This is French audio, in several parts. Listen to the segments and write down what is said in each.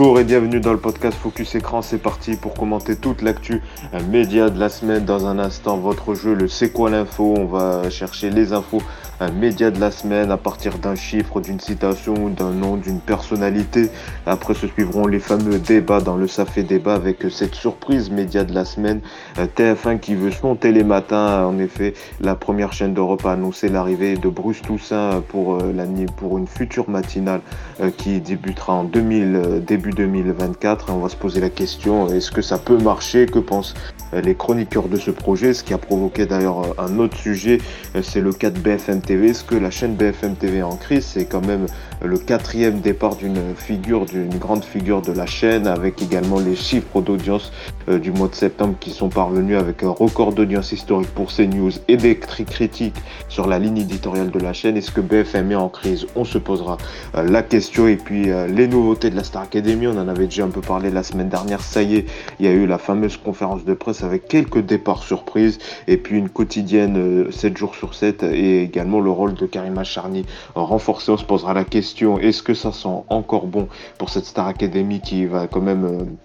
Bonjour et bienvenue dans le podcast Focus Écran. C'est parti pour commenter toute l'actu média de la semaine. Dans un instant, votre jeu, le C'est quoi l'info? On va chercher les infos média de la semaine à partir d'un chiffre, d'une citation, d'un nom, d'une personnalité. Après se suivront les fameux débats dans le Safé débat avec cette surprise média de la semaine. Euh, TF1 qui veut son télématin. En effet, la première chaîne d'Europe a annoncé l'arrivée de Bruce Toussaint pour, euh, pour une future matinale euh, qui débutera en 2000, début 2024. On va se poser la question, est-ce que ça peut marcher? Que pensent les chroniqueurs de ce projet Ce qui a provoqué d'ailleurs un autre sujet, c'est le cas de BFM TV. Ce que la chaîne BFM TV en crise, c'est quand même le quatrième départ d'une figure, d'une grande figure de la chaîne, avec également les chiffres d'audience euh, du mois de septembre qui sont parvenus avec un record d'audience historique pour CNews et des critiques sur la ligne éditoriale de la chaîne. Est-ce que BFM est en crise? On se posera euh, la question. Et puis euh, les nouveautés de la Star Academy, on en avait déjà un peu parlé la semaine dernière. Ça y est, il y a eu la fameuse conférence de presse avec quelques départs surprises et puis une quotidienne 7 jours sur 7 et également le rôle de Karima Charny renforcé. On se posera la question est-ce que ça sent encore bon pour cette Star Academy qui va quand même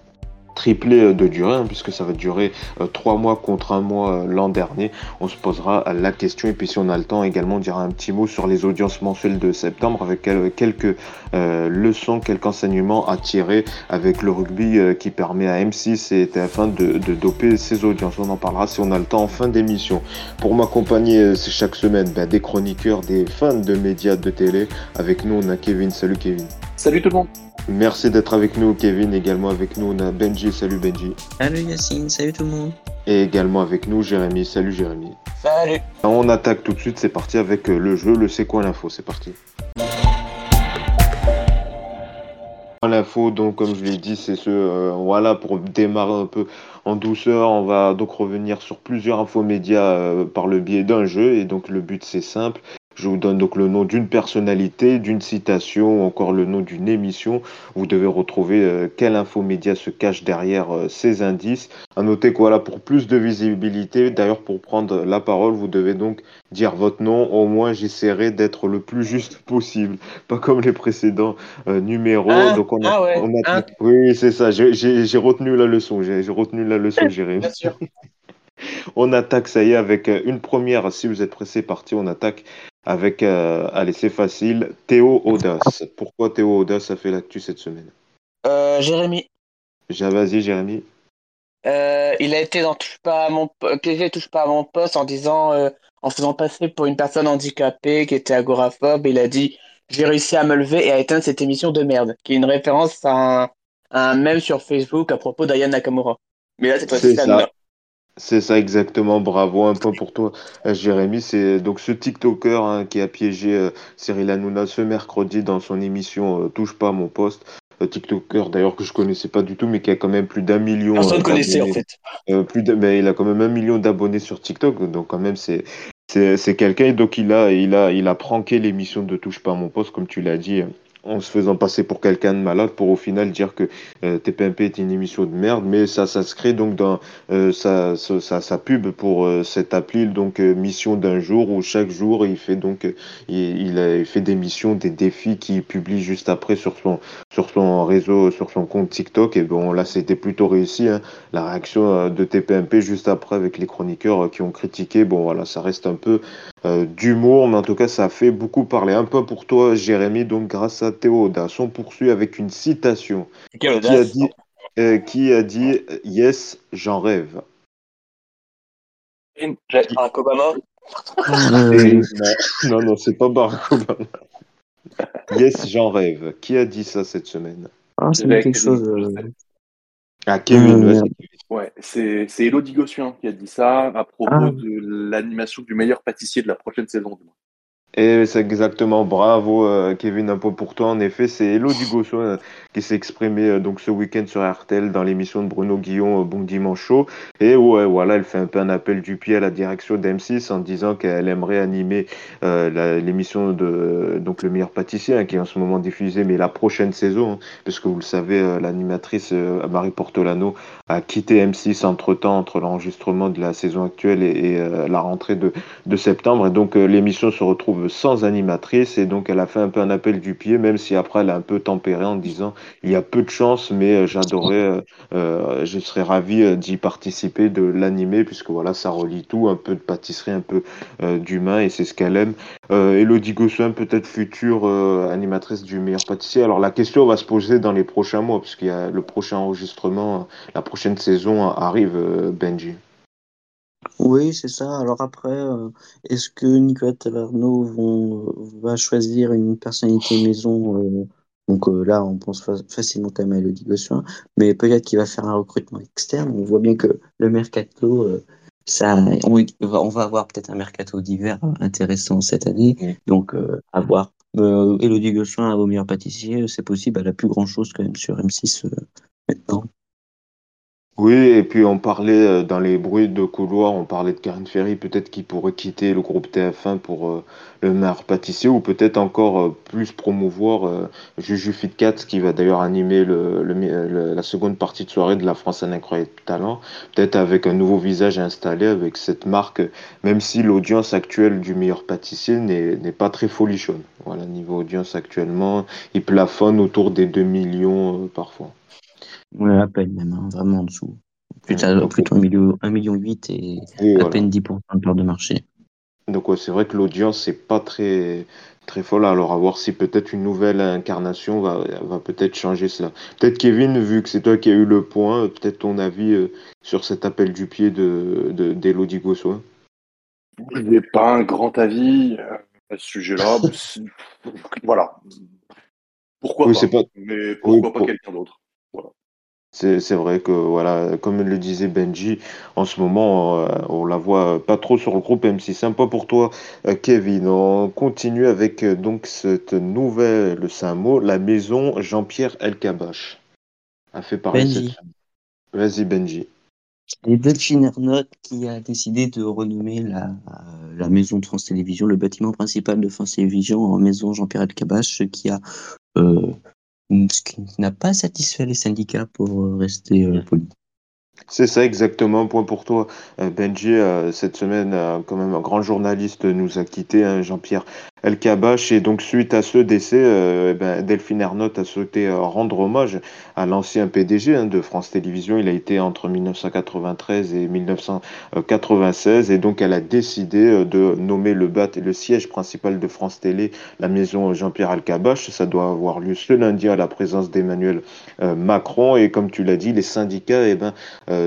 triplé euh, de durée, hein, puisque ça va durer euh, trois mois contre un mois euh, l'an dernier. On se posera la question, et puis si on a le temps également, on dira un petit mot sur les audiences mensuelles de septembre, avec quelques leçons, quelques enseignements à tirer avec le rugby qui permet à M6 et TF1 de, doper ses audiences. On en parlera si on a le temps en fin d'émission. Pour m'accompagner chaque semaine, ben, des chroniqueurs, des fans de médias de télé. Avec nous, on a Kevin. Salut Kevin. Salut tout le monde. Merci d'être avec nous, Kevin. Également avec nous, on a Benji. Salut Benji. Salut Yacine, salut tout le monde. Et également avec nous, Jérémy. Salut Jérémy. Salut. On attaque tout de suite, c'est parti avec euh, le jeu, le C'est quoi l'info? C'est parti. L'info, donc comme je l'ai dit, c'est ce, euh, voilà, pour démarrer un peu en douceur, on va donc revenir sur plusieurs infos médias euh, par le biais d'un jeu, et donc le but c'est simple, je vous donne donc le nom d'une personnalité, d'une citation ou encore le nom d'une émission. Vous devez retrouver euh, quel infomédia se cache derrière euh, ces indices. À noter que voilà, pour plus de visibilité, d'ailleurs pour prendre la parole, vous devez donc dire votre nom. Au moins, j'essaierai d'être le plus juste possible, pas comme les précédents euh, numéros. Ah, donc on a, ah on a... Ah. oui, c'est ça. J'ai retenu la leçon. J'ai retenu la leçon, Jérémy. Bien sûr. On attaque, ça y est, avec une première. Si vous êtes pressé, parti, on attaque avec, euh, allez, c'est facile, Théo Audas. Pourquoi Théo Audas a fait l'actu cette semaine? Euh, Jérémy. Vas-y, Jérémy. Euh, il a été dans touche pas à mon PG touche pas à mon poste en disant euh, en faisant passer pour une personne handicapée qui était agoraphobe il a dit j'ai réussi à me lever et à éteindre cette émission de merde qui est une référence à un, à un mème sur Facebook à propos d'Aya Nakamura mais là cette fois-ci ça c'est ça exactement, bravo, un point pour toi euh, Jérémy. C'est donc ce TikToker hein, qui a piégé euh, Cyril Hanouna ce mercredi dans son émission euh, Touche pas à mon poste. TikToker d'ailleurs que je connaissais pas du tout, mais qui a quand même plus d'un million. Personne connaissait en fait. plus mais il a quand même un million d'abonnés sur TikTok, donc quand même c'est c'est quelqu'un. Donc il a il a il a pranké l'émission de Touche pas à mon poste, comme tu l'as dit en se faisant passer pour quelqu'un de malade pour au final dire que euh, TPMP est une émission de merde, mais ça s'inscrit donc dans euh, sa, pub pour euh, cette appli, donc mission d'un jour, où chaque jour il fait donc il, il, a, fait des missions, des défis qu'il publie juste après sur son sur son réseau, sur son compte TikTok. Et bon là c'était plutôt réussi, hein, la réaction de TPMP juste après avec les chroniqueurs qui ont critiqué. Bon voilà, ça reste un peu d'humour, mais en tout cas ça fait beaucoup parler. Un peu pour toi Jérémy, donc grâce à Théodas. On poursuit avec une citation. qui a dit, euh, qui a dit Yes, j'en rêve Barack Obama Non, non, c'est pas Barack Obama. Yes, j'en rêve. Qui a dit ça cette semaine? Ah, c'est quelque chose. Euh, ah, Kevin, euh, ouais, c'est Elodie Gossuin qui a dit ça à propos ah. de l'animation du meilleur pâtissier de la prochaine saison. Et c'est exactement bravo euh, Kevin un peu pour toi en effet c'est Elodie Gossuin euh, qui s'est exprimé euh, donc ce week-end sur RTL dans l'émission de Bruno Guillon Bon Dimanche Show et ouais voilà elle fait un peu un appel du pied à la direction d'M6 en disant qu'elle aimerait animer l'émission de donc le meilleur pâtissier hein, qui est en ce moment diffusée mais la prochaine saison hein, parce que vous le savez l'animatrice Marie Portolano a quitté M6 entre temps entre l'enregistrement de la saison actuelle et, et la rentrée de, de septembre. Et donc l'émission se retrouve sans animatrice. Et donc elle a fait un peu un appel du pied, même si après elle a un peu tempéré en disant il y a peu de chance, mais j'adorais, je serais ravi d'y participer, de l'animer, puisque voilà, ça relie tout, un peu de pâtisserie, un peu d'humain, et c'est ce qu'elle aime. Elodie Gossuin, peut-être future animatrice du meilleur pâtissier. Alors la question va se poser dans les prochains mois, puisqu'il y a le prochain enregistrement, la prochaine saison arrive, Benji. Oui, c'est ça. Alors après, euh, est-ce que Nicolas Taverneau va choisir une personnalité maison euh, Donc euh, là, on pense facilement quand même à Elodie Gossuin, mais peut-être qu'il va faire un recrutement externe. On voit bien que le mercato, ça, on, on, va avoir peut-être un mercato d'hiver intéressant cette année. Donc à voir. Elodie Gossuin au meilleur pâtissier, c'est possible. Elle a plus grand chose quand même sur M6 maintenant. Oui, et puis on parlait euh, dans les bruits de couloir, on parlait de Karen Ferry, peut-être qu'il pourrait quitter le groupe TF1 pour euh, le meilleur pâtissier, ou peut-être encore euh, plus promouvoir Juju Fitcat, qui va d'ailleurs animer la seconde partie de soirée de la France un incroyable talent, peut-être avec un nouveau visage installé, avec cette marque, même si l'audience actuelle du meilleur pâtissier n'est pas très folichonne. Voilà, niveau audience actuellement, il plafonne autour des 2 millions parfois. Ouais, à peine même, hein, vraiment en dessous. Plutôt, plutôt 1 million, 1 million 8 et, à peine 10% de part de marché. Donc ouais, c'est vrai que l'audience c'est pas très très folle. Alors à voir si peut-être une nouvelle incarnation va, va peut-être changer cela. Peut-être Kevin, vu que c'est toi qui as eu le point, peut-être ton avis euh, sur cet appel du pied de d'Elodie Gossoin. Je n'ai pas un grand avis euh, à ce sujet-là. voilà. Pourquoi pas, Mais pourquoi pas quelqu'un d'autre. C'est vrai que, voilà, comme le disait Benji, en ce moment, euh, on la voit pas trop sur le groupe M6. Sympa pour toi, euh, Kevin. On continue avec euh, donc cette nouvelle, c'est un mot, la maison Jean-Pierre Elkabach. A fait parler Benji. Vas-y, Benji. Et Delphine Ernotte qui a décidé de renommer la, la maison de France Télévisions, le bâtiment principal de France Télévisions en maison Jean-Pierre Elkabach, ce qui a ce qui n'a pas satisfait les syndicats pour euh, rester euh, poli. C'est ça exactement, point pour toi. Euh, Benji, cette semaine, quand même, un grand journaliste nous a quitté, hein, Jean-Pierre El Kabash. Et donc, suite à ce décès, euh, eh ben, Delphine Ernotte a souhaité euh, rendre hommage à l'ancien PDG hein, de France Télévisions. Il a été entre 1993 et 1996. Et donc, elle a décidé euh, de nommer le BAT le siège principal de France Télé, la maison Jean-Pierre Alcabache. Ça doit avoir lieu ce lundi à la présence d'Emmanuel Macron. Et comme tu l'as dit, les syndicats eh ben,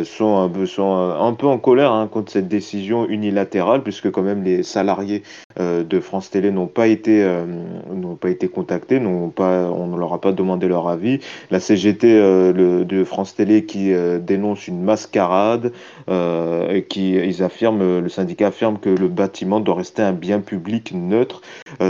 sont, un peu, sont un peu en colère hein, contre cette décision unilatérale, puisque quand même les salariés de France Télé n'ont pas été euh, n'ont pas été contactés, n'ont pas, on ne leur a pas demandé leur avis. La CGT euh, le, de France Télé qui euh, dénonce une mascarade, et qui ils affirment, le syndicat affirme que le bâtiment doit rester un bien public neutre.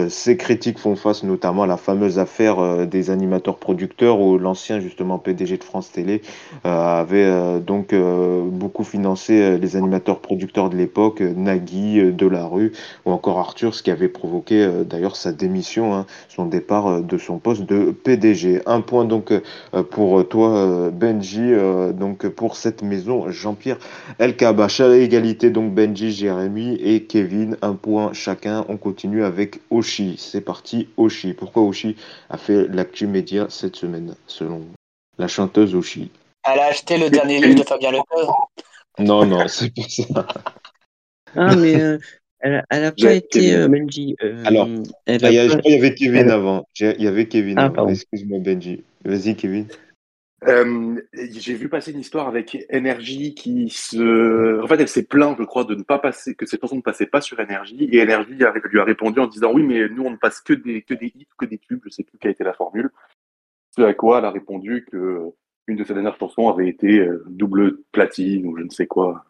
ces critiques font face notamment à la fameuse affaire des animateurs producteurs où l'ancien justement PDG de France Télé avait donc beaucoup financé les animateurs producteurs de l'époque, Nagui, Delarue ou encore Arthur, ce qui avait provoqué euh, d'ailleurs sa démission, hein, son départ euh, de son poste de PDG. Un point donc euh, pour toi, Benji, donc pour cette maison, Jean-Pierre Elkabach. À égalité, donc Benji, Jérémy et Kevin, un point chacun. On continue avec Oshi. C'est parti, Oshi. Pourquoi Oshi a fait l'actu média cette semaine, selon la chanteuse Oshi? Elle a acheté le dernier livre de Fabien Leclerc. Non, non, c'est pas ça. Ah, mais elle, n'a pas été euh, Benji. Euh, Alors, il y, y avait Kevin avant. Il y avait Kevin ah, Excuse-moi, Benji. Vas-y, Kevin. Euh, j'ai vu passer une histoire avec Energy qui se. En fait, elle s'est plainte, je crois, de ne pas passer, que cette chanson ne passait pas sur Energy. Et Energy lui a répondu en disant Oui, mais nous, on ne passe que des, que des hits, que des tubes. Je sais plus quelle a été la formule. Ce à quoi elle a répondu que une de ses dernières chansons avait été double platine ou je ne sais quoi.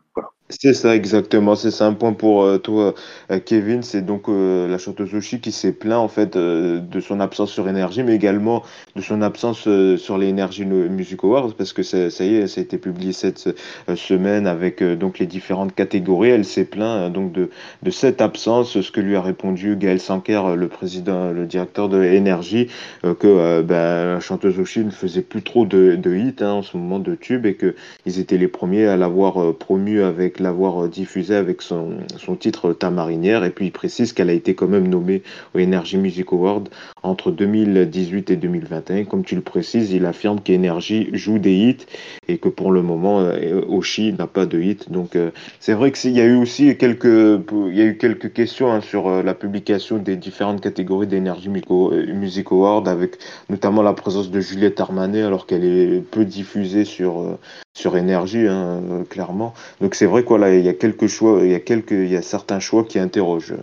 C'est ça exactement, c'est ça un point pour euh, toi euh, Kevin, c'est donc euh, la chanteuse Oshi qui s'est plaint en fait de son absence sur énergie mais également de son absence sur les Energy Music Awards parce que ça, y est, ça a été publié cette semaine avec donc les différentes catégories, elle s'est plaint donc de, de cette absence, ce que lui a répondu Gaël Sanker, le président, le directeur de Energy, que ben, la chanteuse Oshi ne faisait plus trop de, de hits hein, en ce moment de tubes et que ils étaient les premiers à l'avoir promu avec l'avoir diffusé avec son, son titre Ta marinière. Et puis il précise qu'elle a été quand même nommée au Energy Music Award entre 2018 et 2021. Comme tu le précises, il affirme qu'Energy joue des hits et que pour le moment, euh, Oshi n'a pas de hit. Donc euh, c'est vrai qu'il y a eu aussi quelques, il y a eu quelques questions hein, sur euh, la publication des différentes catégories d'Energy Music Award, avec notamment la présence de Juliette Armanet, alors qu'elle est peu diffusée sur sur énergie, hein, clairement. Donc c'est vrai quoi, il y a quelques choix, il y a quelques, il y a certains choix qui interrogent.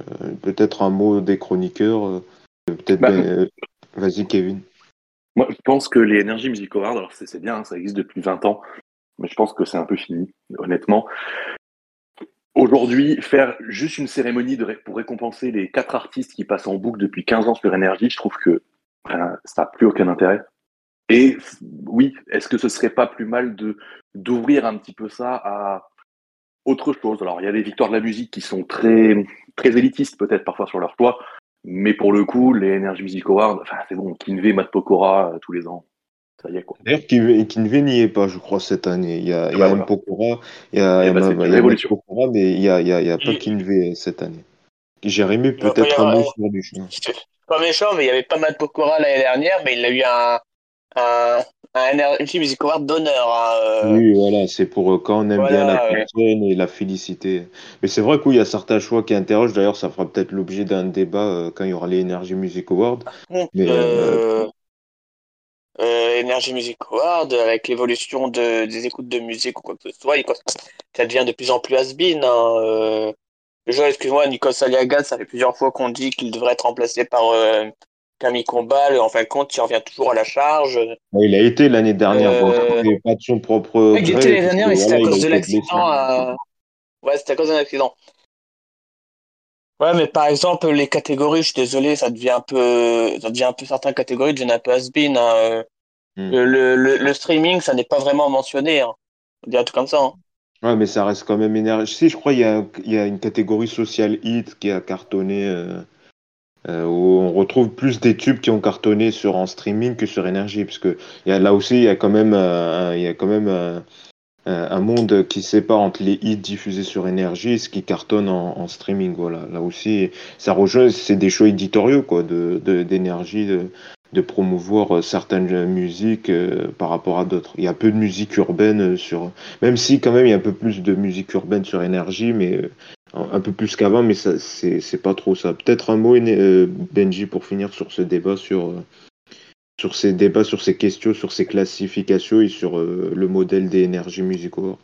Peut-être un mot des chroniqueurs. Peut-être. Bah, ben, Vas-y, Kevin. Moi, je pense que les Energy Music Awards, alors c'est bien, ça existe depuis 20 ans, mais je pense que c'est un peu fini, honnêtement. Aujourd'hui, faire juste une cérémonie de, pour récompenser les quatre artistes qui passent en boucle depuis 15 ans sur Energy, je trouve que ça n'a plus aucun intérêt. Et oui, est-ce que ce serait pas plus mal de d'ouvrir un petit peu ça à autre chose? Alors, il y a les victoires de la musique qui sont très très élitistes peut-être parfois sur leur choix, mais pour le coup, les Energy Music Awards, enfin, c'est bon, Kinvey, Matt Pokora euh, tous les ans. Ça y est, quoi. D'ailleurs, Kinvey n'y est pas, je crois, cette année. Il y a, il y a voilà. Pokora, il y a, Eh c'est il y a, une il y a révolution. Matt Pokora, mais il y a, il y a, il y a pas Kinvey cette année. Jérémy, peut-être un mot avoir- sur du chemin. C'est pas méchant, mais il y avait pas mal Pokora l'année dernière, mais il a eu un, un, un Energy Music Award d'honneur. hein, euh, Oui, voilà, c'est pour euh, quand on aime bien la ouais. personne et la féliciter. Mais c'est vrai qu'il y a certains choix qui interrogent. D'ailleurs, ça fera peut-être l'objet d'un débat euh, quand il y aura les Energy Music Awards. contre, Mais, euh, Energy Music Award, avec l'évolution de, des écoutes de musique ou quoi que ce soit, ça devient de plus en plus has-been. Hein, euh. Excuse-moi, Nikos Aliagas, ça fait plusieurs fois qu'on dit qu'il devrait être remplacé par euh, Camille Combal. En fin de compte, il revient toujours à la charge. Il a été l'année dernière, bon, Euh, c'était pas de son propre Oui, il était l'année dernière, mais c'était à cause de l'accident. à- Ouais, c'était à cause d'un accident. Ouais, mais par exemple, les catégories, je suis désolé, ça devient un peu, ça devient un peu certaines catégories deviennent un peu has-been. hein, euh. Le, le, le, le streaming, ça n'est pas vraiment mentionné. Hein. On dit un truc comme ça. Hein. Ouais, mais ça reste quand même énergie. Si, je crois qu'il y y a une catégorie social hit qui a cartonné, euh, euh, où on retrouve plus des tubes qui ont cartonné sur en streaming que sur énergie, parce que y a, là aussi, il y a quand même, euh, y a quand même un, un- un monde qui sépare entre les hits diffusés sur énergie et ce qui cartonne en, streaming. Voilà, là aussi, ça rejoint, c'est des choix éditoriaux quoi, de, de- d'énergie. De, de promouvoir euh, certaines musiques euh, par rapport à d'autres. Il y a peu de musique urbaine euh, sur, même si quand même il y a un peu plus de musique urbaine sur énergie, mais euh, un peu plus qu'avant, mais c'est pas trop ça. Peut-être un mot euh, Benji pour finir sur ce débat sur euh, sur ces débats, sur ces questions, sur ces classifications et sur euh, le modèle des énergies musicaux.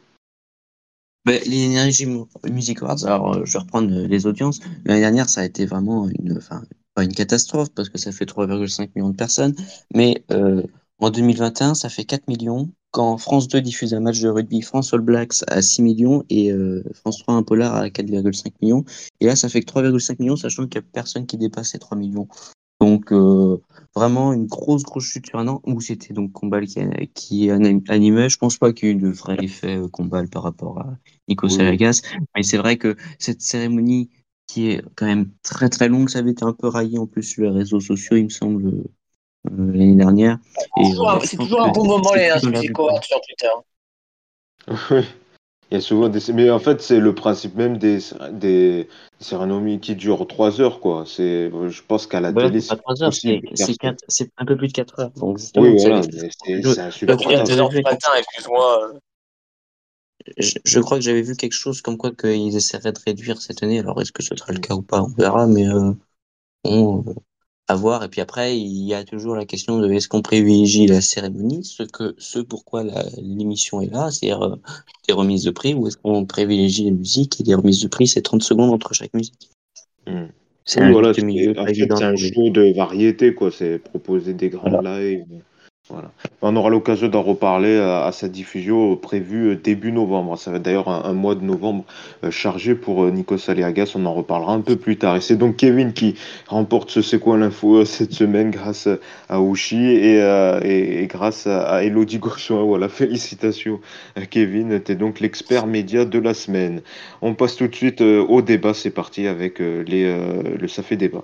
Ben, les Energy Mu- Music Awards, alors euh, je vais reprendre les audiences. L'année dernière, ça a été vraiment une, pas une catastrophe parce que ça fait 3,5 millions de personnes, mais en 2021, ça fait 4 millions. Quand France 2 diffuse un match de rugby, France All Blacks à 6 millions et euh, France 3 un polar à 4,5 millions. Et là, ça fait que 3,5 millions, sachant qu'il n'y a personne qui dépasse les 3 millions. Donc euh, vraiment une grosse grosse chute sur un an où c'était donc Combal qui, qui anim- animait. Je pense pas qu'il y ait eu de vrai effet euh, Combal par rapport à Nico Oui. Salagas, mais c'est vrai que cette cérémonie qui est quand même très très longue, ça avait été un peu raillé en plus sur les réseaux sociaux, il me semble, l'année dernière. C'est toujours un- euh, un bon moment, les temps. Awards sur Twitter. Oui. Il y a souvent des... Mais en fait, c'est le principe même des, des cérémonies qui durent trois heures, quoi. C'est... Je pense qu'à la télé, c'est pas c'est trois heures, possible c'est un peu plus de 4 heures. Donc Oui, voilà, c'est, a insupportable. 2 heures du matin, excuse-moi. euh. je, je crois que j'avais vu quelque chose comme quoi qu'ils essaieraient de réduire cette année. Alors est-ce que ce sera le cas ou pas, on verra, mais euh, bon, euh, à voir. Et puis après, il y a toujours la question de est-ce qu'on privilégie la cérémonie, ce que ce pourquoi la- l'émission est là, c'est-à-dire euh, des remises de prix, ou est-ce qu'on privilégie les musiques et les remises de prix, c'est 30 secondes entre chaque musique. Hmm. C'est Oui, un voilà, un show de variété, quoi. C'est proposer des grands lives. Voilà. On aura l'occasion d'en reparler à, à sa diffusion euh, prévue euh, début novembre. Ça va d'ailleurs un, mois de novembre euh, chargé pour euh, Nikos Aliagas. On en reparlera un peu plus tard. Et c'est donc Kevin qui remporte ce C'est quoi l'info euh, cette semaine grâce à Uchi et, euh, grâce à, Elodie Gauchoin. Voilà, félicitations euh, Kevin. T'es donc l'expert média de la semaine. On passe tout de suite euh, au débat. C'est parti avec euh, les, euh, le fait débat.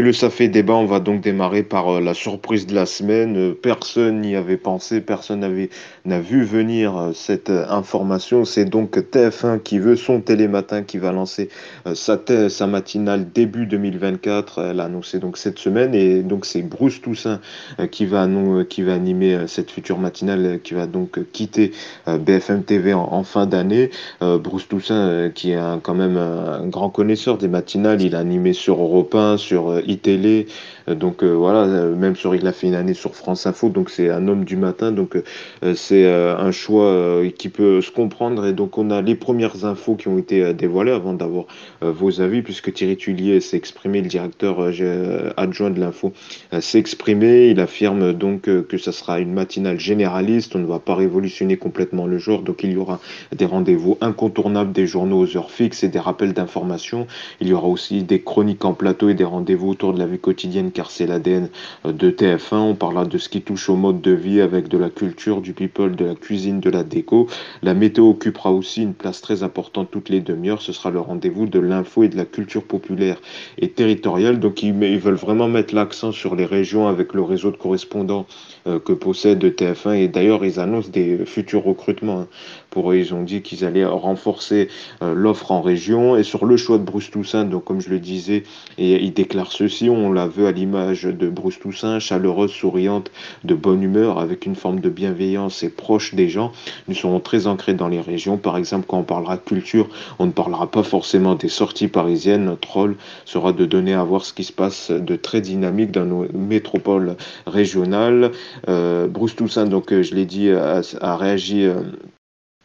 Et le Ça fait débat, on va donc démarrer par euh, la surprise de la semaine. Euh, personne n'y avait pensé, personne n'a vu venir euh, cette information. C'est donc TF1 qui veut son télématin qui va lancer sa, sa matinale début 2024. Elle a annoncé donc cette semaine et donc c'est Bruce Toussaint qui va qui va animer cette future matinale qui va donc quitter BFM TV en, fin d'année. Bruce Toussaint qui est quand même un grand connaisseur des matinales, il a animé sur Europe 1, sur iTélé. Euh, donc euh, voilà, euh, même sur il a fait une année sur France Info, donc c'est un homme du matin, donc c'est un choix qui peut se comprendre. Et donc on a les premières infos qui ont été dévoilées avant d'avoir vos avis, puisque Thierry Tullier s'est exprimé, le directeur adjoint de l'info s'est exprimé. Il affirme donc que ça sera une matinale généraliste, on ne va pas révolutionner complètement le genre, donc il y aura des rendez-vous incontournables des journaux aux heures fixes et des rappels d'informations. Il y aura aussi des chroniques en plateau et des rendez-vous autour de la vie quotidienne car c'est l'ADN de TF1. On parlera de ce qui touche au mode de vie avec de la culture, du people, de la cuisine, de la déco. La météo occupera aussi une place très importante toutes les demi-heures. Ce sera le rendez-vous de l'info et de la culture populaire et territoriale. Donc ils, veulent vraiment mettre l'accent sur les régions avec le réseau de correspondants euh, que possède TF1. Et d'ailleurs, ils annoncent des futurs recrutements. Hein. Ils ont dit qu'ils allaient renforcer euh, l'offre en région. Et sur le choix de Bruce Toussaint, donc comme je le disais, et il déclare ceci, on la veut à l'image de Bruce Toussaint, chaleureuse, souriante, de bonne humeur, avec une forme de bienveillance et proche des gens. Nous serons très ancrés dans les régions. Par exemple, quand on parlera culture, on ne parlera pas forcément des sorties parisiennes. Notre rôle sera de donner à voir ce qui se passe de très dynamique dans nos métropoles régionales. Euh, Bruce Toussaint, donc je l'ai dit, a, a réagi euh,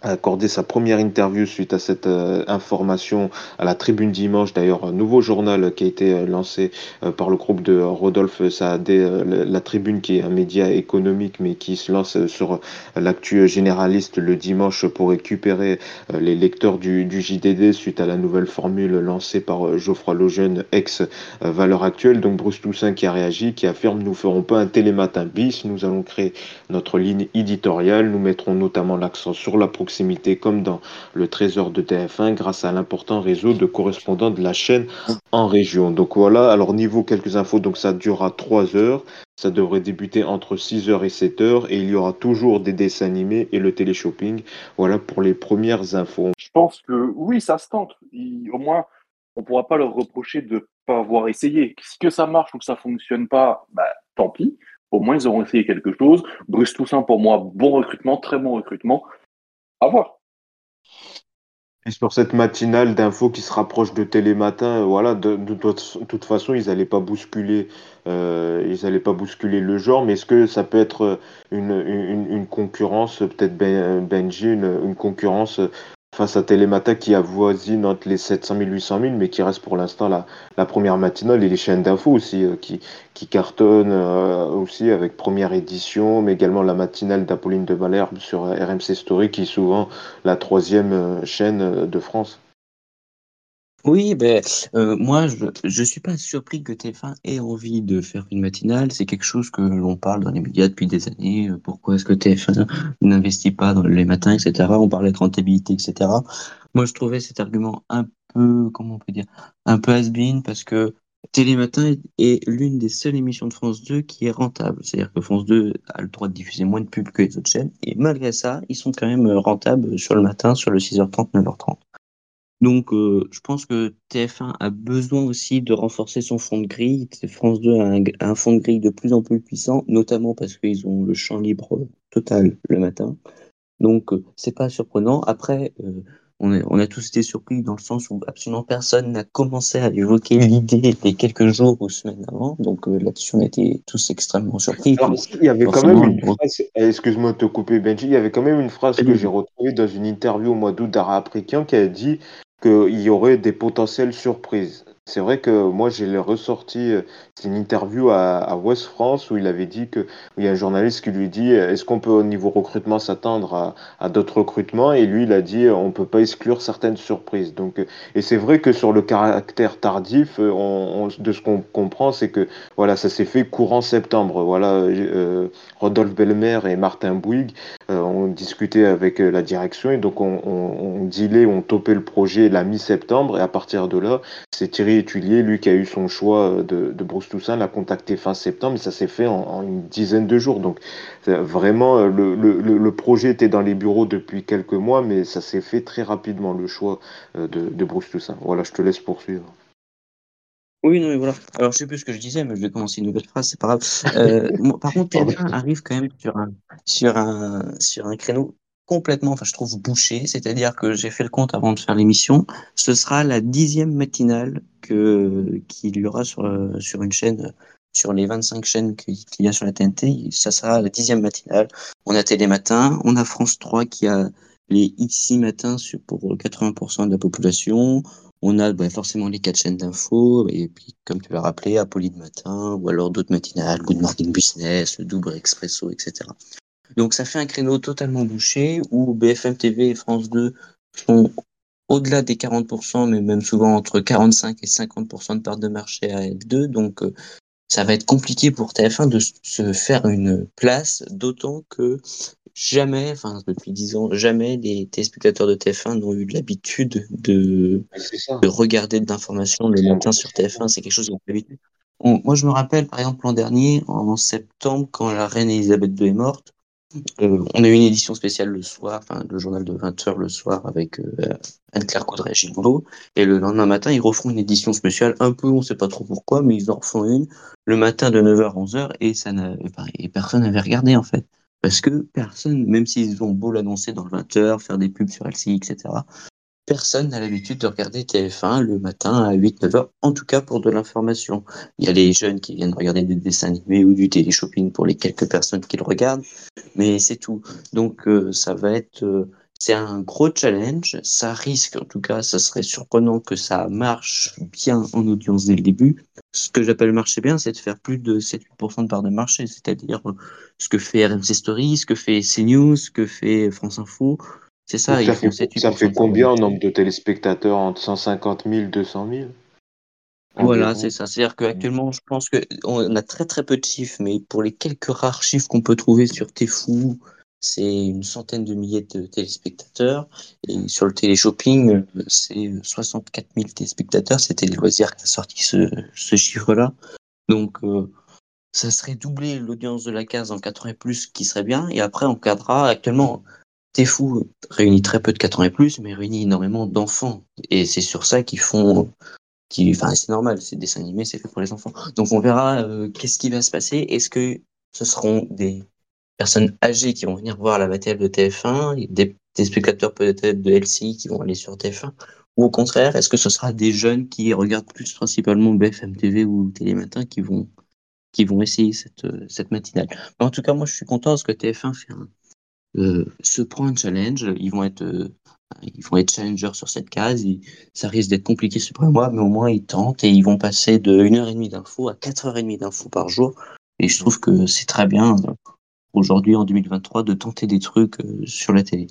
a accordé sa première interview suite à cette euh, information à la Tribune Dimanche, d'ailleurs un nouveau journal qui a été euh, lancé euh, par le groupe de Rodolphe Saadé, la Tribune qui est un média économique mais qui se lance sur l'actu généraliste le dimanche pour récupérer les lecteurs du, JDD suite à la nouvelle formule lancée par Geoffroy Lejeune, ex Valeur Actuelle. Donc Bruce Toussaint qui a réagi, qui affirme nous ferons pas un télématin bis, nous allons créer notre ligne éditoriale, nous mettrons notamment l'accent sur la proximité comme dans le trésor de TF1 grâce à l'important réseau de correspondants de la chaîne en région. Donc voilà, alors niveau quelques infos, donc ça durera 3 heures. Ça devrait débuter entre 6h et 7h et il y aura toujours des dessins animés et le téléshopping. Voilà pour les premières infos. Je pense que oui, ça se tente. au moins, on ne pourra pas leur reprocher de ne pas avoir essayé. Si que ça marche ou que ça fonctionne pas, bah, tant pis. Au moins, ils auront essayé quelque chose. Bruce Toussaint, pour moi, bon recrutement, très bon recrutement. Voir. Et sur cette matinale d'infos qui se rapproche de Télématin, euh, voilà, de, toute façon, ils n'allaient pas bousculer, euh, ils allaient pas bousculer le genre, mais est-ce que ça peut être une, une, concurrence, peut-être ben, Benji, une, concurrence face à Télématin qui avoisine entre les 700 000 800 000, mais qui reste pour l'instant la, première matinale et les chaînes d'infos aussi euh, qui, cartonnent euh, aussi avec première édition, mais également la matinale d'Apolline de Malherbe sur RMC Story qui est souvent la troisième euh, chaîne de France. Oui, ben, euh, moi, je ne suis pas surpris que TF1 ait envie de faire une matinale. C'est quelque chose que l'on parle dans les médias depuis des années. Euh, pourquoi est-ce que TF1 n'investit pas dans les matins, etc. On parlait de rentabilité, etc. Moi, je trouvais cet argument un peu, comment on peut dire, un peu has-been parce que Télématin est l'une des seules émissions de France 2 qui est rentable. C'est-à-dire que France 2 a le droit de diffuser moins de pubs que les autres chaînes. Et malgré ça, ils sont quand même rentables sur le matin, sur le 6h30, 9h30. Donc, euh, je pense que TF1 a besoin aussi de renforcer son fond de grille. France 2 a un, fond de grille de plus en plus puissant, notamment parce qu'ils ont le champ libre total le matin. Donc, euh, c'est pas surprenant. Après, euh, on, on, a tous été surpris dans le sens où absolument personne n'a commencé à évoquer l'idée les quelques jours ou semaines avant. Donc là-dessus, on était tous extrêmement surpris. il y avait quand même une phrase, eh, excuse-moi de te couper Benji, il y avait quand même une phrase que j'ai retrouvée dans une interview au mois d'août d'Ara Aprikian qui a dit qu'il y aurait des potentielles surprises. C'est vrai que moi, j'ai ressorti, euh, c'est une interview à, West France où il avait dit que, il y a un journaliste qui lui dit, est-ce qu'on peut au niveau recrutement s'attendre à, d'autres recrutements? Et lui, il a dit, on peut pas exclure certaines surprises. Donc, euh, et c'est vrai que sur le caractère tardif, euh, de ce qu'on comprend, c'est que, voilà, ça s'est fait courant septembre. Voilà, euh, Rodolphe Belmer et Martin Bouygues euh, ont discuté avec la direction et donc on, on, on dilait, on topait le projet la mi-septembre et à partir de là, c'est Thierry Etulier, lui qui a eu son choix de, de Bruce Toussaint, l'a contacté fin septembre, et ça s'est fait en, une dizaine de jours. Donc vraiment, le, le, le, projet était dans les bureaux depuis quelques mois, mais ça s'est fait très rapidement, le choix de, de Bruce Toussaint. Voilà, je te laisse poursuivre. Oui, non, mais voilà. Alors, je sais plus ce que je disais, mais je vais commencer une nouvelle phrase, c'est pas grave. Euh, par contre, TF1 arrive quand même sur un, sur un, sur un créneau complètement, enfin, je trouve bouché. C'est-à-dire que j'ai fait le compte avant de faire l'émission. Ce sera la dixième matinale que, qu'il y aura sur, sur une chaîne, sur les 25 chaînes qu'il y a sur la TNT. Ça sera la dixième matinale. On a Télématin, on a France 3 qui a les X6 matins pour 80% de la population on a bah, forcément les quatre chaînes d'infos, et puis comme tu l'as rappelé, Apolline Matin, ou alors d'autres matinales, Good Morning Business, le Double Expresso, etc. Donc ça fait un créneau totalement bouché, où BFM TV et France 2 sont au-delà des 40%, mais même souvent entre 45 et 50% de part de marché à L2. Donc euh, ça va être compliqué pour TF1 de se faire une place, d'autant que jamais, enfin depuis dix ans, jamais les téléspectateurs de TF1 n'ont eu l'habitude de, de regarder de l'information le matin sur TF1. C'est quelque chose qu'on l'habitude. Moi, je me rappelle, par exemple, l'an dernier, en septembre, quand la reine Elisabeth II est morte, euh, on a eu une édition spéciale le soir, enfin, le journal de 20h le soir avec euh, Anne-Claire Coudray et. Et le lendemain matin, ils refont une édition spéciale, un peu, on sait pas trop pourquoi, mais ils en refont une le matin de 9h à 11h et, ça et personne n'avait regardé, en fait. Parce que personne, même s'ils ont beau l'annoncer dans le 20h, faire des pubs sur LCI, etc., personne n'a l'habitude de regarder TF1 le matin à 8-9h, en tout cas pour de l'information. Il y a les jeunes qui viennent regarder des dessins animés ou du télé-shopping pour les quelques personnes qui le regardent, mais c'est tout. Donc euh, ça va être... Euh, c'est un gros challenge. Ça risque, en tout cas, ça serait surprenant que ça marche bien en audience dès le début. Ce que j'appelle marcher bien, c'est de faire plus de 7-8% de part de marché, c'est-à-dire euh, ce que fait RMC Story, ce que fait CNews, ce que fait France Info. C'est ça, ça, fait, ça fait combien en nombre de téléspectateurs Entre 150 000 200 000 voilà, c'est ça. C'est-à-dire qu'actuellement, je pense qu'on a très très peu de chiffres, mais pour les quelques rares chiffres qu'on peut trouver sur Tfou, c'est une centaine de milliers de téléspectateurs. Et sur le télé-shopping, c'est 64 000 téléspectateurs. C'était les loisirs qui a sorti ce, ce chiffre-là. Donc, euh, ça serait doubler l'audience de la case en 4 ans et plus, qui serait bien. Et après, on cadrera. Actuellement, T'es fou réunit très peu de 4 ans et plus, mais réunit énormément d'enfants. Et c'est sur ça qu'ils font. Enfin, c'est normal, c'est dessin animé, c'est fait pour les enfants. Donc, on verra euh, qu'est-ce qui va se passer. Est-ce que ce seront des personnes âgées qui vont venir voir la matinale de TF1, des, spectateurs peut-être de LCI qui vont aller sur TF1, ou au contraire, est-ce que ce sera des jeunes qui regardent plus principalement BFM TV ou Télématin qui vont, qui vont essayer cette, cette matinale? En tout cas, moi, je suis content parce que TF1 fait euh, se prend un challenge. Ils vont être, euh, ils vont être challengers sur cette case. ça risque d'être compliqué ce premier mois, mais au moins ils tentent et ils vont passer de 1h30 d'infos à 4h30 d'infos par jour. Et je trouve que c'est très bien aujourd'hui en 2023 de tenter des trucs euh, sur la télé.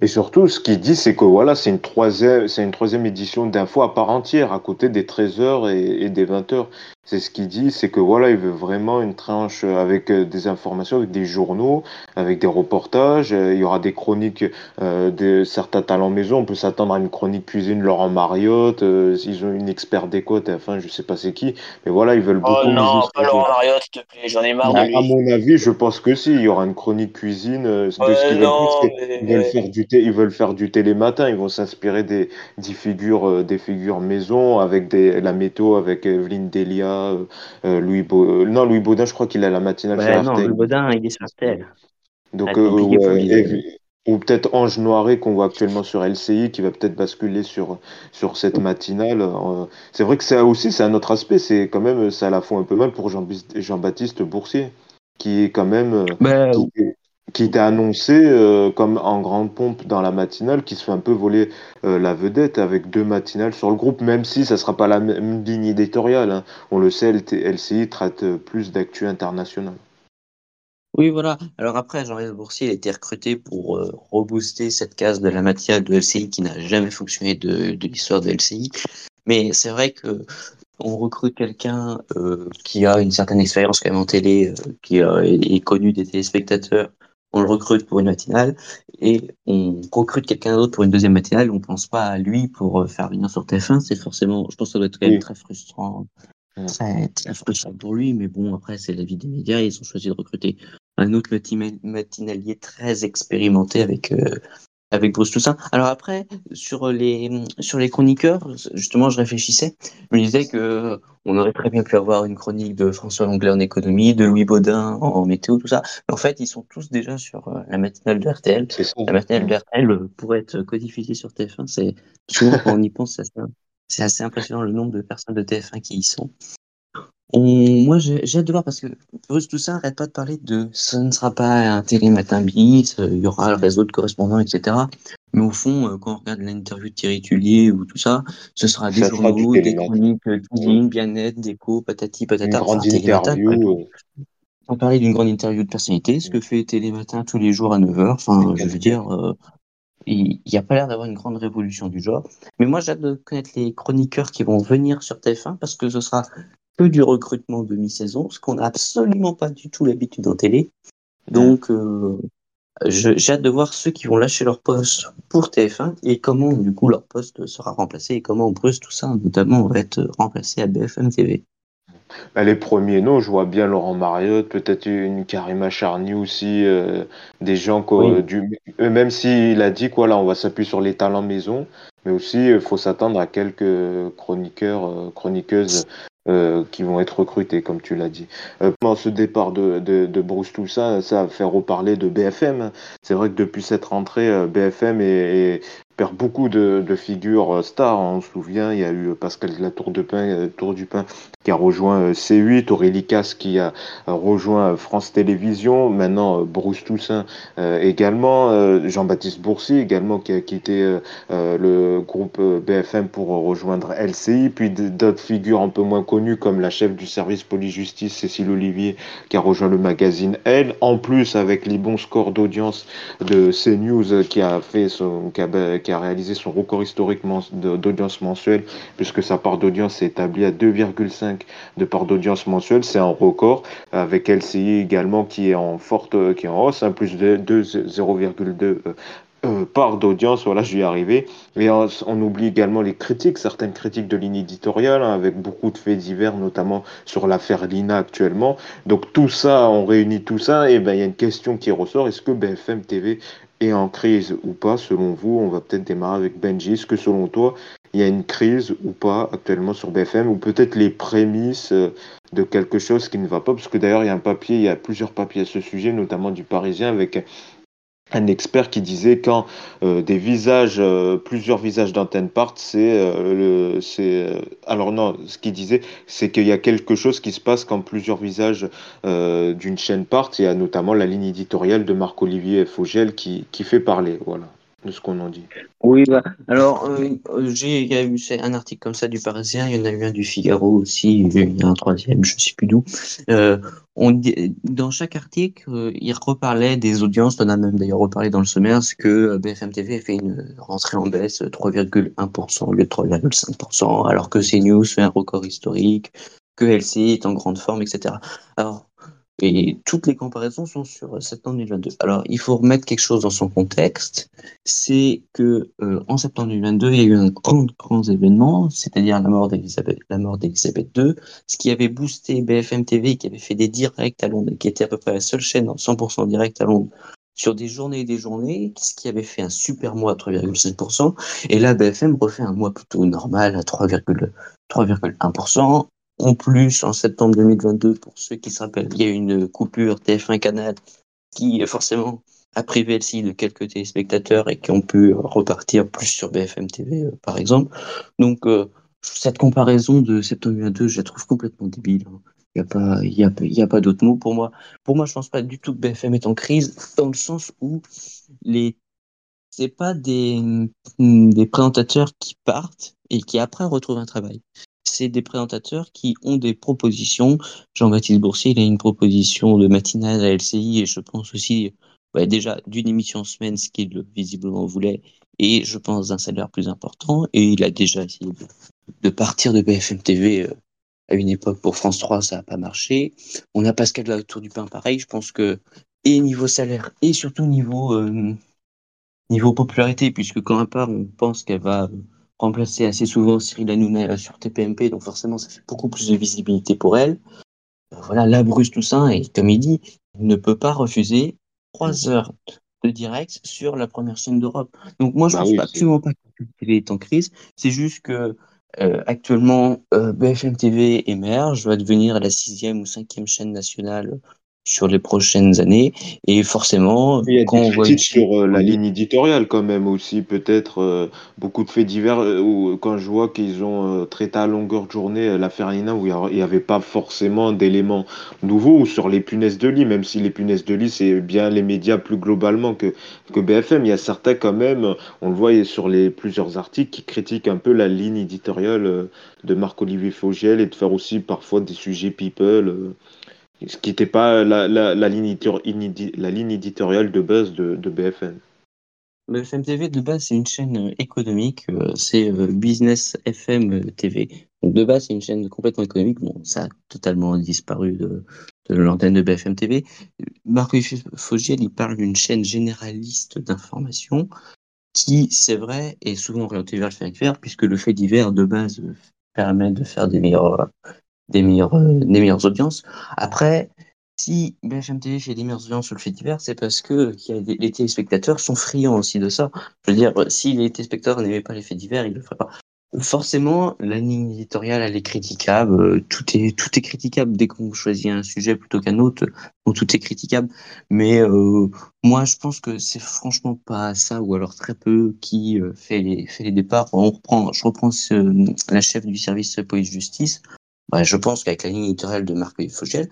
Et surtout, ce qu'il dit, c'est que voilà, c'est une troisième, c'est une troisième édition d'infos à part entière, à côté des 13h et, et des 20h. C'est ce qu'il dit, c'est que voilà, il veut vraiment une tranche avec euh, des informations, avec des journaux, avec des reportages. Euh, il y aura des chroniques euh, de certains talents maison. On peut s'attendre à une chronique cuisine Laurent Mariotte. Euh, ils ont une expert décote, enfin, je sais pas c'est qui. Mais voilà, ils veulent oh beaucoup. Oh non, pas Laurent Mariotte, s'il te plaît, j'en ai marre de lui. À mon avis, je pense que si, il y aura une chronique cuisine de ce qu'ils veulent, ils veulent faire du ils veulent faire du télématin. Ils vont s'inspirer des, des figures, des figures maison avec des, la météo avec Evelyne Delia. Euh, euh, Louis Baudin. Non, Louis Baudin, je crois qu'il a la matinale ouais, non, Louis Baudin, il est sur RTL. Donc, euh, ou peut-être Ange Noiret qu'on voit actuellement sur LCI qui va peut-être basculer sur, sur cette matinale. C'est vrai que ça aussi, c'est un autre aspect. C'est quand même, ça la fout un peu mal pour Jean-Baptiste Boursier, qui est quand même. Bah, qui était annoncé euh, comme en grande pompe dans la matinale, qui se fait un peu voler euh, la vedette avec deux matinales sur le groupe, même si ça sera pas la même ligne éditoriale. Hein. On le sait, LCI traite euh, plus d'actu international. Oui, voilà. Alors après, Jean-Yves Boursier a été recruté pour rebooster cette case de la matinale de LCI qui n'a jamais fonctionné de, de l'histoire de LCI. Mais c'est vrai que on recrute quelqu'un qui a une certaine expérience quand même en télé, qui est connu des téléspectateurs, on le recrute pour une matinale et on recrute quelqu'un d'autre pour une deuxième matinale. On pense pas à lui pour euh, faire venir sur TF1. C'est forcément, je pense que ça doit être quand même très frustrant, très, très, frustrant pour lui. Mais bon, après, c'est la vie des médias. Ils ont choisi de recruter un autre matinalier très expérimenté avec euh, avec Bruce Toussaint. Alors après, sur les sur les chroniqueurs, justement, je réfléchissais. Je me disais que on aurait très bien pu avoir une chronique de François Langlais en économie, de Louis Baudin en, météo, tout ça. Mais en fait, ils sont tous déjà sur euh, la matinale de RTL. La matinale de RTL euh, pourrait être codifiée sur TF1. C'est souvent quand on y pense, c'est assez impressionnant le nombre de personnes de TF1 qui y sont. On, moi, j'ai hâte de voir parce que Bruce Toussaint n'arrête pas de parler de ce ne sera pas un télématin bis, euh, il y aura le réseau de correspondants, etc. Mais au fond, euh, quand on regarde l'interview de Thierry Tullier ou tout ça, ce sera des journaux, des chroniques, euh, cuisine, bien-être, déco, patati, patata. Une grande interview. On parlait d'une grande interview de personnalité, ce que fait Télématin tous les jours à 9h. Enfin, je veux dire, il n'y a pas l'air d'avoir une grande révolution du genre. Mais moi, j'ai hâte de connaître les chroniqueurs qui vont venir sur TF1 parce que ce sera du recrutement de mi-saison, ce qu'on n'a absolument pas du tout l'habitude en télé. Donc, euh, j'ai hâte de voir ceux qui vont lâcher leur poste pour TF1 et comment, du coup, leur poste sera remplacé et comment Bruce, tout ça, notamment, va être remplacé à BFM TV. Bah, les premiers noms, je vois bien Laurent Mariotte, peut-être une Karima Charny aussi, euh, des gens que, du, même s'il a dit quoi là, on va s'appuyer sur les talents maison, mais aussi il faut s'attendre à quelques chroniqueurs, euh, chroniqueuses euh, qui vont être recrutés, comme tu l'as dit. Euh, ce départ de, de, de, Bruce Toussaint, ça a fait reparler de BFM. C'est vrai que depuis cette rentrée, euh, BFM est, beaucoup de, figures euh, stars. On se souvient, il y a eu Pascal de la Tour, de Pain, euh, Tour du Pain qui a rejoint euh, C8, Aurélie Casse qui a rejoint France Télévisions, maintenant Bruce Toussaint également, Jean-Baptiste Boursi également qui a quitté le groupe BFM pour rejoindre LCI, puis d'autres figures un peu moins connues comme la chef du service police-justice Cécile Olivier qui a rejoint le magazine Elle, en plus avec les bons scores d'audience de CNews qui a fait son qui a, réalisé son record historique d'audience mensuelle, puisque sa part d'audience est établie à 2,5 de part d'audience mensuelle. C'est un record, avec LCI également qui est en forte, qui est en hausse, hein, plus de 0,2 euh, part d'audience, voilà, je vais y arriver. Et on, oublie également les critiques, certaines critiques de ligne éditoriale, hein, avec beaucoup de faits divers, notamment sur l'affaire Lina actuellement. Donc tout ça, on réunit tout ça, et ben il y a une question qui ressort est-ce que BFM TV est en crise ou pas Selon vous, on va peut-être démarrer avec Benji. Est-ce que selon toi, il y a une crise ou pas actuellement sur BFM, ou peut-être les prémices euh, de quelque chose qui ne va pas? Parce que d'ailleurs, il y a un papier, il y a plusieurs papiers à ce sujet, notamment du Parisien, avec un expert qui disait quand euh, des visages, euh, plusieurs visages d'antenne partent, c'est euh, le, c'est alors non, ce qu'il disait, c'est qu'il y a quelque chose qui se passe quand plusieurs visages d'une chaîne partent. Il y a notamment la ligne éditoriale de Marc-Olivier Fogel qui, qui fait parler, voilà de ce qu'on en dit. Oui, bah, alors euh, j'ai il y a eu un article comme ça du Parisien, il y en a eu un du Figaro aussi, il y a un troisième, je sais plus d'où. Euh, dans chaque article, euh, il reparlait des audiences, on a même d'ailleurs reparlé dans le sommaire, que BFM TV a fait une rentrée en baisse 3,1% au lieu de 3,5%, alors que CNews fait un record historique, que LCI est en grande forme, etc. Alors et toutes les comparaisons sont sur septembre 2022. Alors, il faut remettre quelque chose dans son contexte. C'est que euh, en septembre 2022, il y a eu un grand, grand événement, c'est-à-dire la mort d'Elisabeth, II, ce qui avait boosté BFM TV, qui avait fait des directs à Londres, qui était à peu près la seule chaîne en 100% direct à Londres sur des journées et des journées, ce qui avait fait un super mois à 3,5%. Et là, BFM refait un mois plutôt normal à 3,1%. En plus, en septembre 2022, pour ceux qui se rappellent, il y a eu une coupure TF1 Canal qui forcément a privé LCI de quelques téléspectateurs et qui ont pu repartir plus sur BFM TV, euh, par exemple. Donc, euh, cette comparaison de septembre 2022, je la trouve complètement débile. Hein. Il n'y a pas, y a, y a pas d'autre mot pour moi. Pour moi, je pense pas du tout que BFM est en crise, dans le sens où les c'est pas des, des présentateurs qui partent et qui après retrouvent un travail c'est des présentateurs qui ont des propositions. Jean-Baptiste Boursier, il a une proposition de matinale à LCI et je pense aussi déjà d'une émission semaine, ce qu'il visiblement voulait, et je pense d'un salaire plus important. Et il a déjà essayé de, partir de BFM TV euh, à une époque pour France 3, ça n'a pas marché. On a Pascal Tour du Pain, pareil. Je pense que et niveau salaire et surtout niveau euh, niveau popularité, puisque quand à part on pense qu'elle va remplacer assez souvent Cyril Hanouna sur TPMP, donc forcément ça fait beaucoup plus de visibilité pour elle. Euh, voilà, la Bruce Toussaint, et comme il dit, il ne peut pas refuser trois heures de direct sur la première chaîne d'Europe. Donc moi je Bah pense oui, pas- c'est- absolument pas que la télé est en crise, c'est juste que euh, actuellement euh, BFM TV émerge, va devenir la sixième ou cinquième chaîne nationale sur les prochaines années, et forcément Il y a quand des on voit une sur euh, la ligne éditoriale quand même aussi, peut-être euh, beaucoup de faits divers, euh, où, quand je vois qu'ils ont euh, traité à longueur de journée euh, l'affaire Nina, où il n'y avait pas forcément d'éléments nouveaux, ou sur les punaises de lit, même si les punaises de lit, c'est bien les médias plus globalement que, que BFM, il y a certains quand même, on le voit sur les plusieurs articles, qui critiquent un peu la ligne éditoriale euh, de Marc-Olivier Fogiel et de faire aussi parfois des sujets people. Ce qui n'était pas la, ligne éditoriale de base de, de BFM. BFM TV de base c'est une chaîne euh, économique, euh, c'est euh, Business FM TV. Donc de base c'est une chaîne complètement économique. Bon, ça a totalement disparu de, l'antenne de BFM TV. Marc-Olivier Fogiel il parle d'une chaîne généraliste d'information qui, c'est vrai, est souvent orientée vers le fait divers, puisque le fait divers de base permet de faire des meilleures, des meilleures, euh, des meilleures audiences. Après, si BFM TV fait des meilleures audiences sur le fait divers, c'est parce que les téléspectateurs sont friands aussi de ça. Je veux dire, si les téléspectateurs n'aimaient pas les faits divers, ils le feraient pas. Forcément, la éditoriale, elle est critiquable. Tout est, tout est critiquable dès qu'on choisit un sujet plutôt qu'un autre. Tout est critiquable. Mais euh, moi, je pense que c'est franchement pas ça, ou alors très peu, qui euh, fait les, fait les départs. On reprend, je reprends la chef du service police-justice. Bah, je pense qu'avec la ligne éditoriale de Marc Fogel,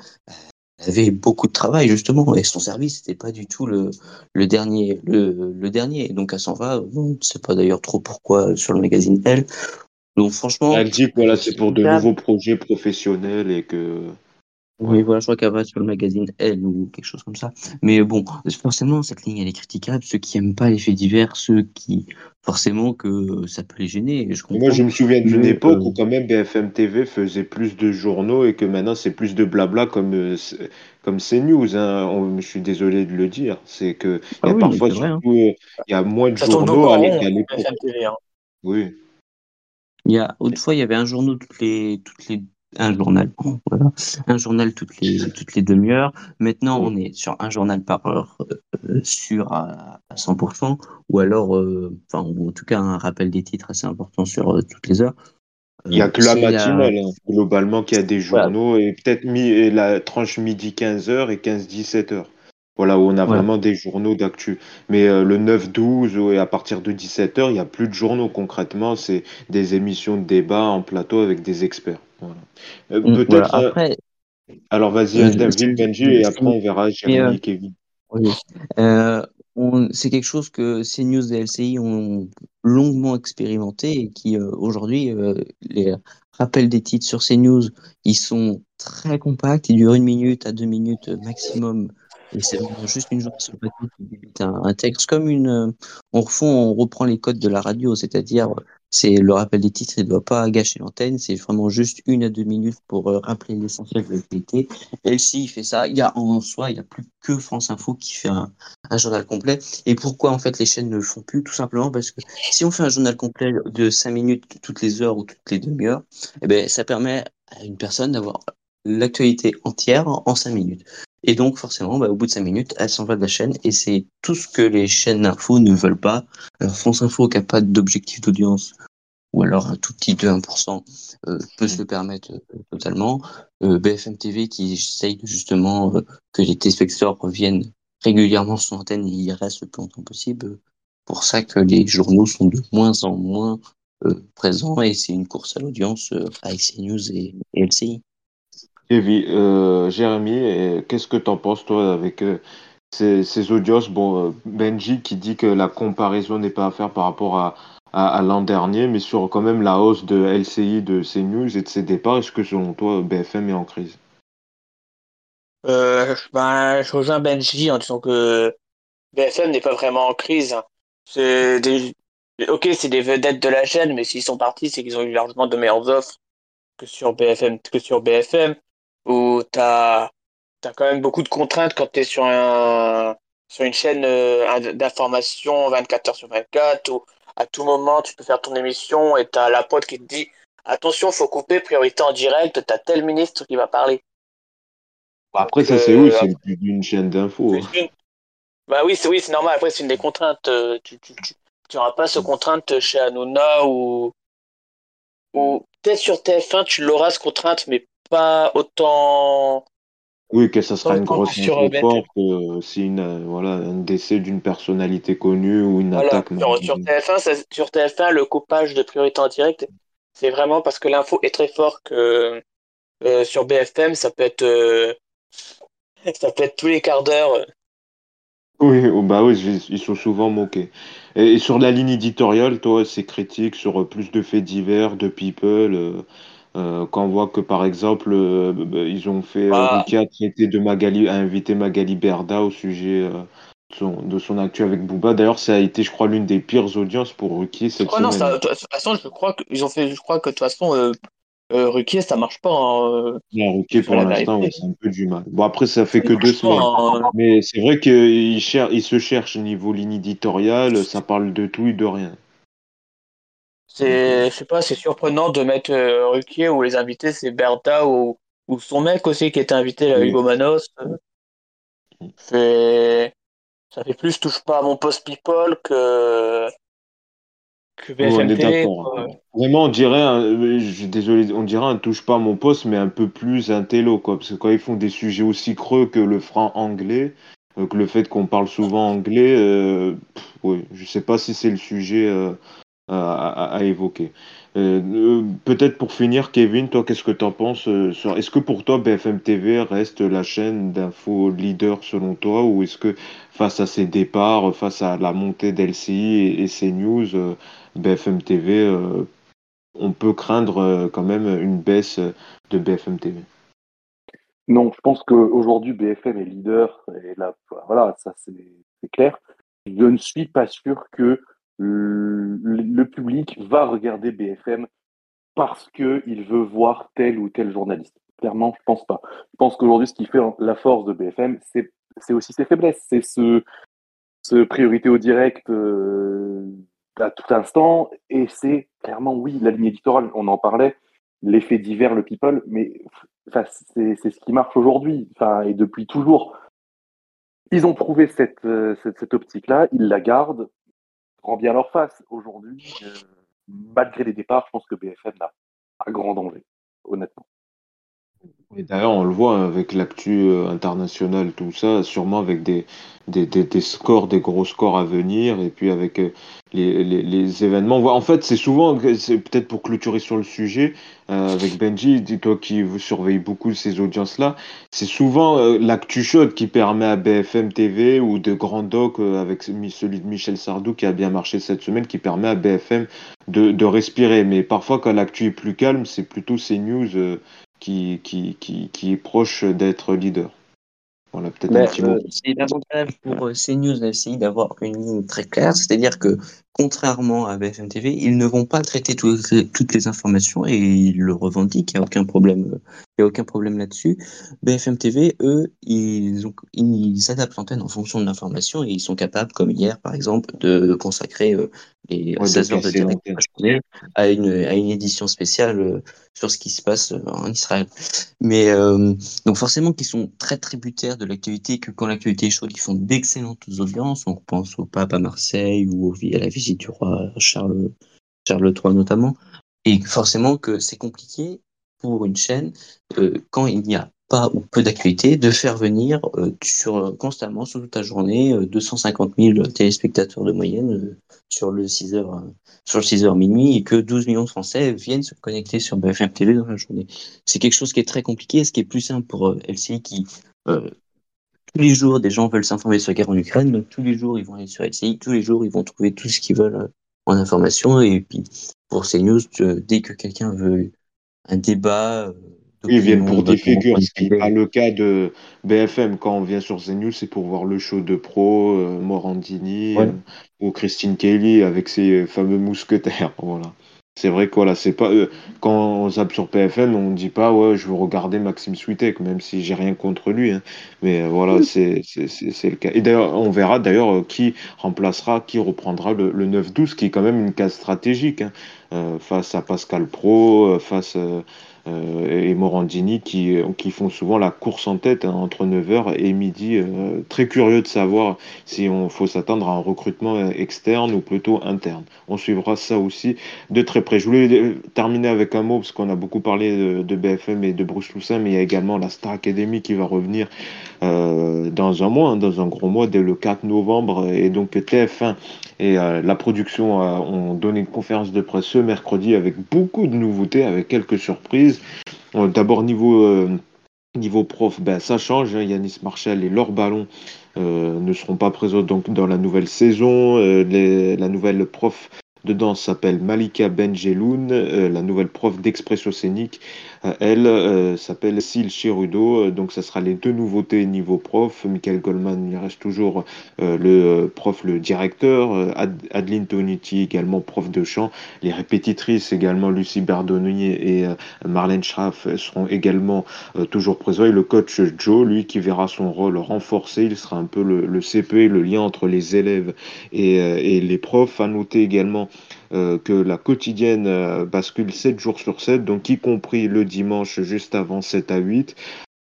elle avait beaucoup de travail justement, et son service n'était pas du tout le, le dernier, le, le dernier. Donc elle s'en va. On ne sait pas d'ailleurs trop pourquoi sur le magazine Elle. Donc franchement, Elle dit que voilà, c'est pour de nouveaux projets professionnels et que. Oui, voilà, je crois qu'elle va sur le magazine Elle ou quelque chose comme ça. Mais bon, forcément, cette ligne, elle est critiquable. Ceux qui aiment pas les faits divers, ceux qui, forcément, que ça peut les gêner. Je Moi, je me souviens d'une époque euh, où quand même BFM TV faisait plus de journaux et que maintenant c'est plus de blabla comme euh, comme CNews. Hein. On- je suis désolé de le dire. C'est que Ah y a oui, parfois hein. euh, il y a moins de Ça journaux à l'époque. Hein. Oui. Il y a, autrefois, il y avait un journal toutes les, toutes les, un journal, voilà, un journal toutes les, toutes les demi-heures. Maintenant, on est sur un journal par heure, euh, sûr à, à 100%, ou alors, euh, enfin, ou en tout cas, un rappel des titres assez important sur euh, toutes les heures. Il y a Euh, que la matinale, hein, globalement, qui a des Voilà. journaux et peut-être mi et la tranche midi 15h et 15-17h. Voilà, où on a vraiment des journaux d'actu. Mais euh, le 9-12 ou- et à partir de 17h, il n'y a plus de journaux concrètement. C'est des émissions de débat en plateau avec des experts. Voilà. Euh, Mm, peut-être. voilà. euh, Après, alors vas-y, David, Benji, et après on verra mais, Jérémy et Kevin. Oui. C'est quelque chose que CNews et LCI ont longuement expérimenté et qui euh, aujourd'hui, les rappels des titres sur CNews, ils sont très compacts, ils durent une minute à deux minutes maximum. Et c'est vraiment juste une journée sur le plateau qui débite un, texte comme une. euh, on refond, on reprend les codes de la radio, c'est-à-dire c'est le rappel des titres, il ne doit pas gâcher l'antenne, c'est vraiment juste une à deux minutes pour euh, rappeler l'essentiel de l'actualité. LCI fait ça. Il y a en soi, il n'y a plus que France Info qui fait un, journal complet. Et pourquoi en fait les chaînes ne le font plus? Tout simplement parce que si on fait un journal complet de 5 minutes toutes les heures ou toutes les demi-heures, eh ben, ça permet à une personne d'avoir l'actualité entière en 5 minutes. Et donc forcément, bah, au bout de 5 minutes, elle s'en va de la chaîne et c'est tout ce que les chaînes d'info ne veulent pas. Alors France Info qui n'a pas d'objectif d'audience ou alors un tout petit de 1% euh, peut se le permettre euh, totalement. Euh, BFM TV qui essaye justement euh, que les téléspectateurs reviennent régulièrement sur l'antenne et y restent le plus longtemps possible. Pour ça que les journaux sont de moins en moins euh, présents et c'est une course à l'audience euh, avec CNews et, et LCI. Euh, Jérémy, et qu'est-ce que t'en penses toi avec euh, ces, audiences? Bon, euh, Benji qui dit que la comparaison n'est pas à faire par rapport à, l'an dernier, mais sur quand même la hausse de LCI, de CNews et de ses départs, est-ce que selon toi BFM est en crise? Ben, je rejoins Benji en disant que BFM n'est pas vraiment en crise. C'est des... Ok, c'est des vedettes de la chaîne, mais s'ils sont partis, c'est qu'ils ont eu largement de meilleures offres que sur BFM, que sur BFM, où t'as as quand même beaucoup de contraintes quand tu es sur, un, sur une chaîne euh, d'information 24 heures sur 24 où à tout moment tu peux faire ton émission et tu as la pote qui te dit attention, faut couper, priorité en direct, tu as tel ministre qui va parler. Bah, après, ça, c'est où C'est une chaîne d'infos. Hein. Bah oui, c'est oui, normal. Après, c'est une des contraintes. Tu n'auras pas ce contrainte chez Hanouna ou, ou peut-être sur TF1, tu l'auras ce contrainte, mais pas autant. Oui, que ça sera une grosse info que si une, voilà, un décès d'une personnalité connue ou une attaque. Sur, TF1, sur TF1, le coupage de priorité en direct, c'est vraiment parce que l'info est très fort que euh, sur BFM, ça peut être euh, ça peut être tous les quarts d'heure. Oui, oh, bah oui, ils sont souvent moqués. Et, sur la ligne éditoriale, toi, c'est critique sur euh, plus de faits divers, de people. Euh, quand on voit que par exemple, euh, bah, ils ont fait, ah. a traité de Magali, a invité Magali Berda au sujet de, son, actu avec Booba. D'ailleurs, ça a été, je crois, l'une des pires audiences pour Ruquier cette semaine. Non, de toute façon, je crois qu'ils ont fait, je crois que de toute façon, euh, Ruquier, ça marche pas. Hein, non, Ruquier, pour l'instant, c'est un peu du mal. Bon, après, ça fait que deux semaines. Hein. Mais c'est vrai qu'il il se cherche niveau ligne éditoriale, ça parle de tout et de rien. C'est, je sais pas, c'est surprenant de mettre euh, Ruquier ou les invités, c'est Bertha ou, ou son mec aussi qui était invité, là, Hugo Manos. C'est, ça fait plus touche pas à mon post people que on est d'accord. Vraiment, on dirait, un, je désolé, on dirait un touche pas à mon poste, mais un peu plus un télo, quoi. Parce que quand ils font des sujets aussi creux que le franc anglais, euh, que le fait qu'on parle souvent anglais, euh, oui, je sais pas si c'est le sujet euh, à, évoquer. Peut-être pour finir, Kevin, toi, qu'est-ce que tu en penses Est-ce que pour toi, BFM TV reste la chaîne d'info leader selon toi, ou est-ce que face à ces départs, face à la montée d'LCI et, et CNews, BFM TV, euh, on peut craindre euh, quand même une baisse de BFM TV. Non, je pense qu'aujourd'hui BFM est leader et là, voilà, ça c'est clair. Je ne suis pas sûr que le, public va regarder BFM parce qu'il veut voir tel ou tel journaliste. Clairement, je pense pas. Je pense qu'aujourd'hui, ce qui fait la force de BFM, c'est aussi ses faiblesses. C'est ce, ce priorité au direct euh, à tout instant. Et c'est clairement, oui, la ligne éditoriale, on en parlait, l'effet divers, le people, mais c'est ce qui marche aujourd'hui, et depuis toujours. Ils ont trouvé cette, euh, cette, optique-là, ils la gardent, rend bien leur face. Aujourd'hui, euh, malgré les départs, je pense que BFM n'a pas grand danger, honnêtement. D'ailleurs, on le voit avec l'actu euh, international, tout ça, sûrement avec des, des, des, scores, des gros scores à venir, et puis avec euh, les, les, événements. En fait, c'est souvent, c'est peut-être pour clôturer sur le sujet, euh, avec Benji, dis-toi qui surveille beaucoup ces audiences-là, c'est souvent l'actu chaude qui permet à BFM TV ou de Grand Doc, avec celui de Michel Sardou qui a bien marché cette semaine, qui permet à BFM de, de respirer. Mais parfois, quand l'actu est plus calme, c'est plutôt ces news qui, qui, qui, qui est proche d'être leader. Voilà, peut-être un petit mot. Euh, c'est l'avantage pour euh, CNews d'essayer d'avoir une ligne très claire, c'est-à-dire que contrairement à BFM TV, ils ne vont pas traiter toutes les informations et ils le revendiquent, il n'y a aucun problème, il y a aucun problème là-dessus. BFM TV, eux, ils, ont, ils adaptent l'antenne en fonction de l'information et ils sont capables, comme hier par exemple, de consacrer euh, les 16 heures de direct à une, à une édition spéciale euh, sur ce qui se passe euh, en Israël. Mais donc forcément qu'ils sont très tributaires de l'actualité, que quand l'actualité est chaude, ils font d'excellentes audiences. On pense au pape à Marseille ou à la visite du roi Charles, Charles III notamment. Et forcément que c'est compliqué pour une chaîne, euh, quand il n'y a pas ou peu d'actualité, de faire venir euh, sur, constamment, sur toute la journée, 250 euh, 000 téléspectateurs de moyenne sur le 6 heures, sur le 6 heures minuit et que 12 millions de Français viennent se connecter sur BFM TV dans la journée. C'est quelque chose qui est très compliqué, ce qui est plus simple pour LCI qui tous les jours, des gens veulent s'informer sur la guerre en Ukraine, donc tous les jours, ils vont aller sur LCI, tous les jours, ils vont trouver tout ce qu'ils veulent en information. Et puis, pour CNews, dès que quelqu'un veut un débat. Euh, ils viennent pour des figures, ce qui n'est pas le cas de BFM. Quand on vient sur CNews, c'est pour voir le show de pro, euh, Morandini euh, ou Christine Kelly avec ses fameux mousquetaires. Voilà. C'est vrai que voilà, c'est pas euh, quand on zappe sur PFM, on dit pas ouais, je veux regarder Maxime Switek, même si j'ai rien contre lui. hein. Mais euh, voilà, c'est le cas. Et d'ailleurs, on verra d'ailleurs euh, qui remplacera, qui reprendra le, le 9-12, qui est quand même une case stratégique hein, euh, face à Pascal Pro, face et Morandini qui qui font souvent la course en tête hein, entre 9h et midi. Euh, très curieux de savoir si on faut s'attendre à un recrutement euh, externe ou plutôt interne. On suivra ça aussi de très près. Je voulais euh, terminer avec un mot, parce qu'on a beaucoup parlé de, BFM et de Bruce Toussaint, mais il y a également la Star Academy qui va revenir euh, dans un mois, hein, dans un gros mois, dès le 4 novembre. Et donc TF1 et euh, la production ont donné une conférence de presse ce mercredi avec beaucoup de nouveautés, avec quelques surprises. Euh, D'abord niveau... euh, Niveau prof, ben, ça change. hein. Yanis Marshall et Laure Ballon ne seront pas présents donc dans la nouvelle saison. La nouvelle prof de danse s'appelle Malika Benjeloun. La nouvelle prof d'expression scénique, elle, euh, s'appelle Sil Cherudo. Euh, donc, ça sera les deux nouveautés niveau prof. Michael Goldman, il reste toujours euh, le prof, le directeur. Ad- Adeline Tonuti, également prof de chant. Les répétitrices, également Lucie Berdonnier et Marlène Schraff, seront également toujours présent. Et le coach Joe, lui, qui verra son rôle renforcé, il sera un peu le, le CPE, le lien entre les élèves et, et les profs. À noter également euh, que la quotidienne euh, bascule 7 jours sur 7, donc y compris le dimanche juste avant 7 à 8.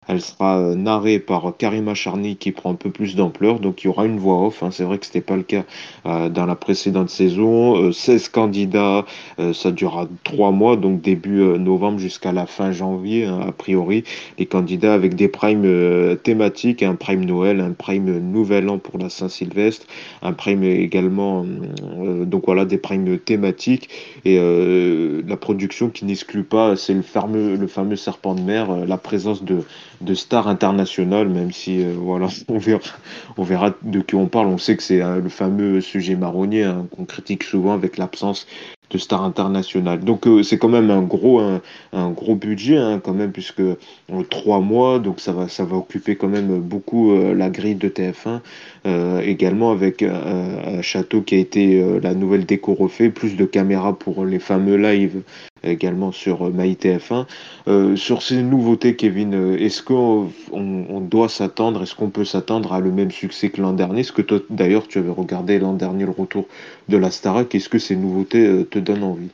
Elle sera euh, narrée par Karima Charny qui prend un peu plus d'ampleur, donc il y aura une voix off. hein. C'est vrai que c'était pas le cas euh, dans la précédente saison. Euh, 16 candidats, euh, ça durera 3 mois, donc début euh, novembre jusqu'à la fin janvier, hein, a priori. Les candidats avec des primes euh, thématiques, un prime Noël, un prime Nouvel An pour la Saint-Sylvestre, un prime également, euh, donc voilà, des primes thématiques et euh, la production qui n'exclut pas, c'est le fameux, le fameux serpent de mer, euh, la présence de de stars internationales, même si euh, voilà, on verra, de qui on parle. On sait que c'est euh, le fameux sujet marronnier hein, qu'on critique souvent avec l'absence de stars internationales. Donc euh, c'est quand même un gros, un, gros budget hein, quand même puisque euh, trois mois, donc ça va, ça va occuper quand même beaucoup la grille de TF1. Euh, également avec un château qui a été la nouvelle déco refait, plus de caméras pour les fameux lives également sur euh, MyTF1. Euh, sur ces nouveautés, Kevin, euh, est-ce qu'on on, on doit s'attendre, est-ce qu'on peut s'attendre à le même succès que l'an dernier? Est-ce que toi, d'ailleurs, tu avais regardé l'an dernier le retour de la Starac? Est-ce que ces nouveautés te donnent envie?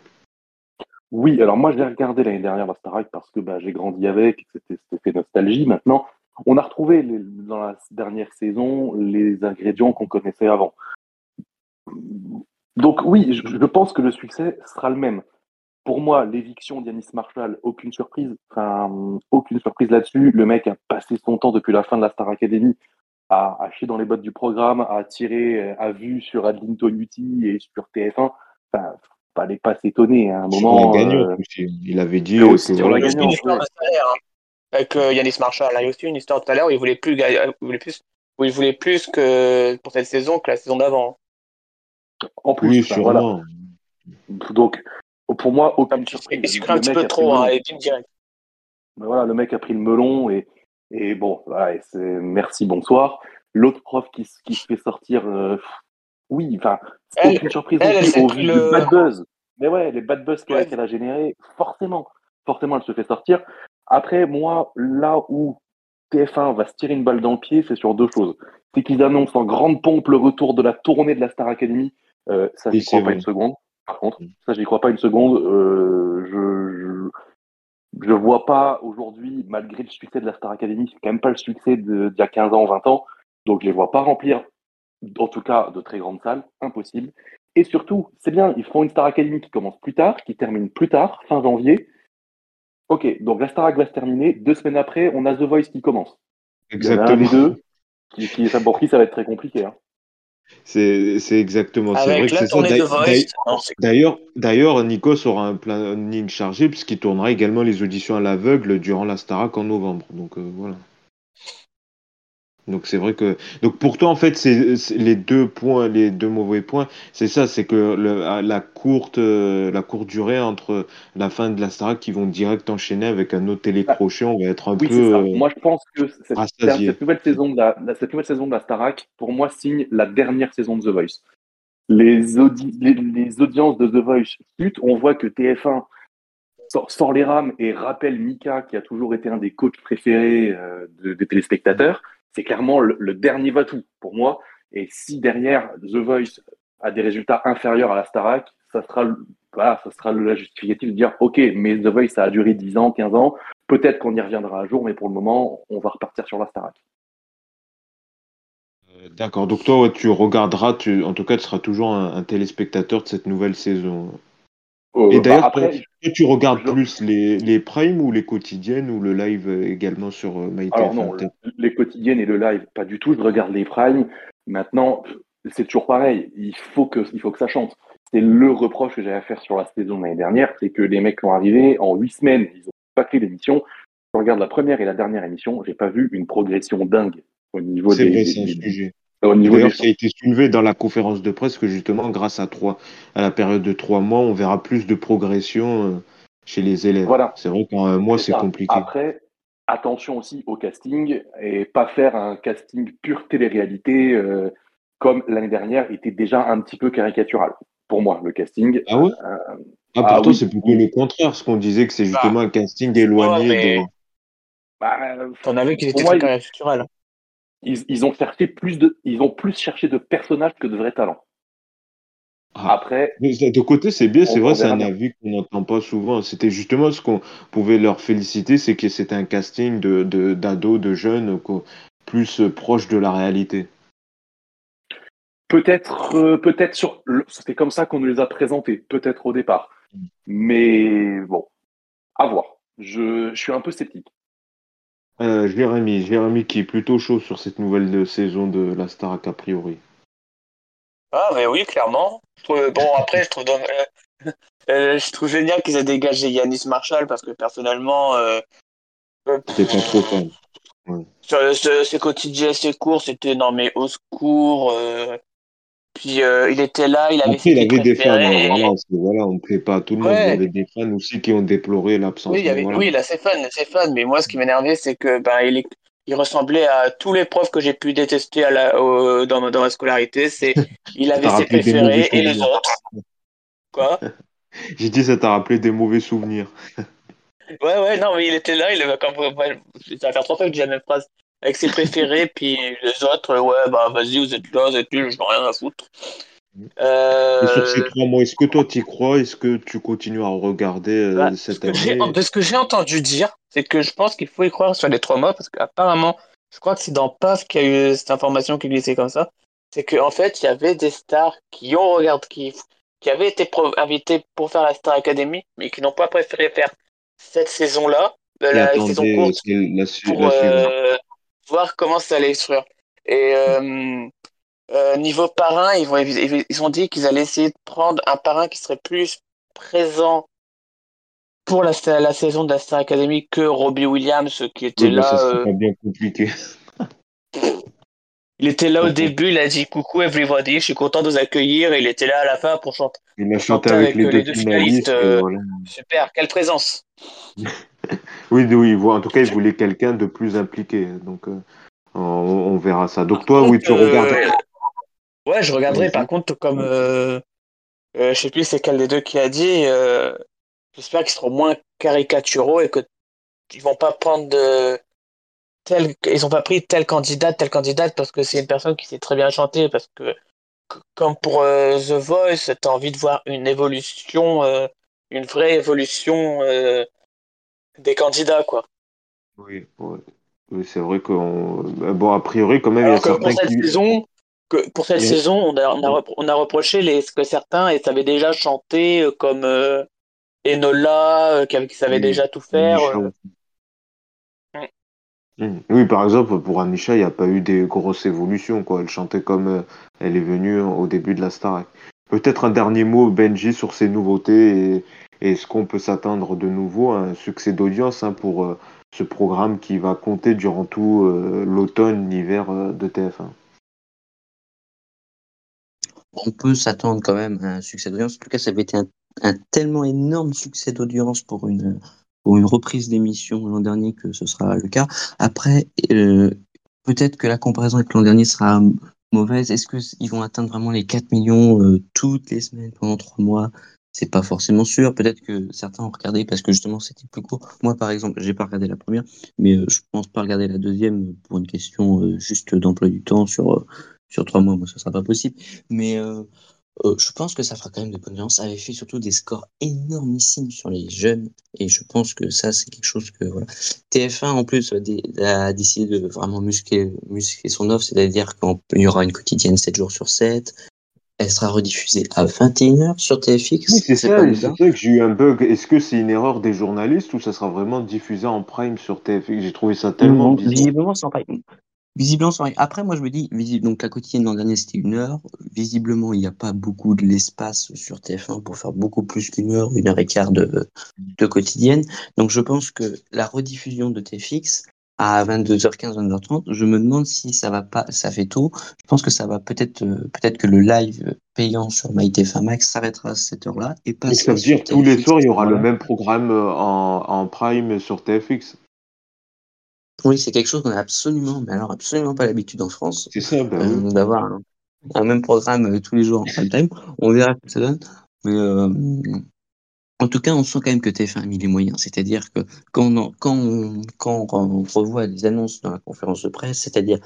Oui, alors moi, je l'ai regardé l'année dernière, la Starac, parce que bah, j'ai grandi avec, c'était fait nostalgie. Maintenant, on a retrouvé dans la dernière saison les ingrédients qu'on connaissait avant. Donc oui, je pense que le succès sera le même. Pour moi, l'éviction d'Yanis Marshall, aucune surprise. Enfin, aucune surprise là-dessus. Le mec a passé son temps depuis la fin de la Star Academy à, à chier dans les bottes du programme, à tirer euh, à vue sur Adeline Tonuti et sur TF1. Enfin, fallait pas s'étonner à un moment. euh, aussi. Il avait dit aussi sur la voilà, Il y a aussi une gagnante, hein, avec euh, Yanis Marshall. Il y a aussi une histoire de salaire où il voulait plus, il voulait plus, où il voulait plus que pour cette saison que la saison d'avant. En plus, oui, enfin, voilà. Donc, pour moi, Un aucune surprise. il un Le petit mec peu a pris trop, le hein, direct. Ben voilà, le mec a pris le melon et, et bon, et c'est merci, bonsoir. L'autre prof qui, se fait sortir, euh, oui, enfin, aucune surprise elle, elle au vu du bad buzz. Mais ouais, les bad buzz qu'elle Ouais. qu'elle a généré, forcément, forcément, elle se fait sortir. Après, moi, là où TF1 va se tirer une balle dans le pied, c'est sur deux choses. C'est qu'ils annoncent en grande pompe le retour de la tournée de la Star Academy. Euh, ça, j'y crois pas une seconde? Par contre, Mm. ça, j'y crois pas une seconde. Euh, je, je, je vois pas aujourd'hui, malgré le succès de la Star Academy, c'est quand même pas le succès d'il y a 15 ans, 20 ans. Donc, je les vois pas remplir, en tout cas, de très grandes salles. Impossible. Et surtout, c'est bien, ils font une Star Academy qui commence plus tard, qui termine plus tard, fin janvier. Ok, donc la Starac va se terminer. Deux semaines après, on a The Voice qui commence. Il y en a un Exactement. des deux qui, pour qui ça va être très compliqué. hein. C'est c'est exactement. C'est vrai que c'est ça. D'ailleurs, d'ailleurs, Nikos aura un planning chargé puisqu'il tournera également les auditions à l'aveugle durant la Starac en novembre. Donc euh, voilà. Donc c'est vrai que donc pour toi en fait c'est les deux points les deux mauvais points c'est ça c'est que le, la courte euh, la courte durée entre la fin de la Starac qui vont direct enchaîner avec un autre télécrochet on va être un Oui, peu ça. euh, Moi, je pense que cette, nouvelle saison de la, cette nouvelle saison de la Starac, pour moi, signe la dernière saison de The Voice. les, les, audiences de The Voice chutent. On voit que TF1 sort, les rames et rappelle Mika, qui a toujours été un des coachs préférés euh, des téléspectateurs. C'est clairement le, dernier va-tout pour moi. Et si derrière The Voice a des résultats inférieurs à la Starac, ça sera, voilà, ça sera la justificative de dire OK, mais The Voice, ça a duré 10 ans, 15 ans. Peut-être qu'on y reviendra un jour, mais pour le moment, on va repartir sur la Starac. Euh, d'accord, donc toi, tu regarderas, en tout cas, tu seras toujours un, téléspectateur de cette nouvelle saison. Oh, Et d'ailleurs, bah, tu regardes plus les, les primes ou les quotidiennes ou le live également sur euh, MyTF Alors non, les quotidiennes et le live, pas du tout. Je regarde les primes. Maintenant, c'est toujours pareil. Il faut que, il faut que ça chante. C'est le reproche que j'avais à faire sur la saison de l'année dernière, c'est que les mecs sont arrivés en huit semaines, ils ont pas fait l'émission. Je regarde la première et la dernière émission, j'ai pas vu une progression dingue au niveau des. Vrai, c'est un sujet. Au niveau ça a été soulevé dans la conférence de presse que justement, grâce à trois, à la période de trois mois, on verra plus de progression euh, chez les élèves. Voilà. C'est vrai qu'en un mois, c'est compliqué. Après, attention aussi au casting et pas faire un casting pure télé-réalité euh, comme l'année dernière était déjà un petit peu caricatural pour moi le casting. Ah ouais? Euh, ah, ah pourtant c'est plutôt le contraire, ce qu'on disait que c'est bah. justement un casting éloigné de. Bah, T'en avais qui était très caricatural. Ils, ils, ont cherché plus de, ils ont plus cherché de personnages que de vrais talents. Ah. Après, de côté, c'est bien, c'est vrai, c'est un avis qu'on n'entend pas souvent. C'était justement ce qu'on pouvait leur féliciter, c'est que c'était un casting de d'ados, de, jeunes, plus proche de la réalité. Peut-être, euh, peut-être sur, c'était comme ça qu'on nous les a présentés, peut-être au départ. Mm. Mais bon, à voir. Je, je suis un peu sceptique. Euh, Jérémy, Jérémy qui est plutôt chaud sur cette nouvelle saison de la Star a priori. Ah, mais oui, clairement. Bon, après, je trouve, euh, euh, je trouve génial qu'ils aient dégagé Yanis Marshall parce que personnellement. Euh, C'était pas trop fan. Ouais. Ses quotidiens, ses cours, c'était non, mais au secours. Puis il était là, il avait Après, il avait des fans, hein, voilà, voilà, on ne plaît pas à tout le monde. Il y avait des fans aussi qui ont déploré l'absence. Oui, il, avait, oui, il a ses fans, ses fans, mais moi, ce qui m'énervait, c'est que ben, il, est, il ressemblait à tous les profs que j'ai pu détester à la, dans, dans ma scolarité. C'est, il avait ses préférés et les autres. Quoi? J'ai dit, ça t'a rappelé des mauvais souvenirs. ouais, ouais, non, mais il était là, il avait comme, ça va faire trois fois que j'ai la même phrase. Avec ses préférés, puis les autres, ouais, bah vas-y, vous êtes là, vous êtes nuls, je n'ai rien à foutre. Euh... Et sur ces trois mois, est-ce que toi tu y crois? Est-ce que tu continues à regarder euh, bah, cette année? De ce que j'ai entendu dire, c'est que je pense qu'il faut y croire sur les trois mois parce qu'apparemment, je crois que c'est dans PAF qu'il y a eu cette information qui glissait comme ça. C'est qu'en fait, il y avait des stars qui ont regardé, qui, qui avaient été invités pour faire la Star Academy, mais qui n'ont pas préféré faire cette saison-là, euh, la saison courte, pour euh, voir comment ça allait se faire. Et euh, niveau parrain, ils, vont, ils ont dit qu'ils allaient essayer de prendre un parrain qui serait plus présent pour la, la saison de la Star Academy que Robbie Williams qui était là. Ça euh... bien compliqué. Il était là au début, il a dit coucou everybody, je suis content de vous accueillir. Et il était là à la fin pour chanter. Il a chanté avec, les, deux, finalistes. Euh, super, quelle présence. oui, oui, en tout cas, il voulait quelqu'un de plus impliqué. Donc, euh, on, on, verra ça. Donc, toi, oui, tu regardes. Ouais, je regarderai. Par contre, comme euh, euh, je sais plus c'est quel des deux qui a dit, euh, j'espère qu'ils seront moins caricaturaux et que ils vont pas prendre de tel, ils ont pas pris tel candidat, tel candidate parce que c'est une personne qui sait très bien chanter. Parce que comme pour euh, The Voice, t'as envie de voir une évolution, euh, une vraie évolution euh, des candidats, quoi. Oui, oui c'est vrai que bon a priori quand même il y a certains cette qui... saison que pour cette saison, on a, on, a, on a, reproché les, ce que certains et savaient déjà chanter, comme Enola, qui, qui, savait déjà tout faire. Euh. Mm. Oui, par exemple, pour Anisha, il n'y a pas eu des grosses évolutions. Elle chantait comme elle est venue au début de la Star. Peut-être un dernier mot, Benji, sur ces nouveautés et, est-ce qu'on peut s'attendre de nouveau à un succès d'audience hein, pour ce programme qui va compter durant tout l'automne, l'hiver de TF1 on peut s'attendre quand même à un succès d'audience. En tout cas, ça avait été un, tellement énorme succès d'audience pour une, une reprise d'émission l'an dernier que ce sera le cas. Après, euh, peut-être que la comparaison avec l'an dernier sera mauvaise. Est-ce qu'ils vont atteindre vraiment les 4 millions euh, toutes les semaines pendant 3 mois? C'est pas forcément sûr. Peut-être que certains ont regardé parce que justement c'était plus court. Moi, par exemple, j'ai pas regardé la première, mais euh, je pense pas regarder la deuxième pour une question euh, juste d'emploi du temps sur, sur 3 mois. Moi, ça sera pas possible. Mais euh, euh, je pense que ça fera quand même de bonnes audiences. Ça avait fait surtout des scores énormissimes sur les jeunes. Et je pense que ça, c'est quelque chose que. Voilà. TF1, en plus, a dé- a décidé de vraiment muscler, muscler son offre, c'est-à-dire qu'il y aura une quotidienne 7 jours sur 7. Elle sera rediffusée à 21h sur TFX. Oui, c'est ça, c'est ça que j'ai eu un bug. Est-ce que c'est une erreur des journalistes ou ça sera vraiment diffusé en prime sur TFX? J'ai trouvé ça tellement bizarre. visiblement, c'est en prime. Visiblement. Après, moi, je me dis, donc la quotidienne l'an dernier, c'était une heure. Visiblement, il n'y a pas beaucoup de l'espace sur TF1 pour faire beaucoup plus qu'une heure, une heure et quart de, de quotidienne. Donc, je pense que la rediffusion de TFX à 22h15, 22h30, je me demande si ça va pas, ça fait tôt. Je pense que ça va peut-être, euh, peut-être que le live payant sur MyTF1 Max s'arrêtera à cette heure-là et Donc ça veut dire tous les soirs, il y aura le même programme euh, en, en prime sur TFX. Oui, c'est quelque chose qu'on a absolument, mais alors absolument pas l'habitude en France, C'est ça, bah oui. euh, d'avoir un, un même programme euh, tous les jours en prime time. On verra ce que ça donne. Mais euh, en tout cas, on sent quand même que TF1 a mis les moyens. C'est-à-dire que quand on, quand, on, quand on revoit les annonces dans la conférence de presse, c'est-à-dire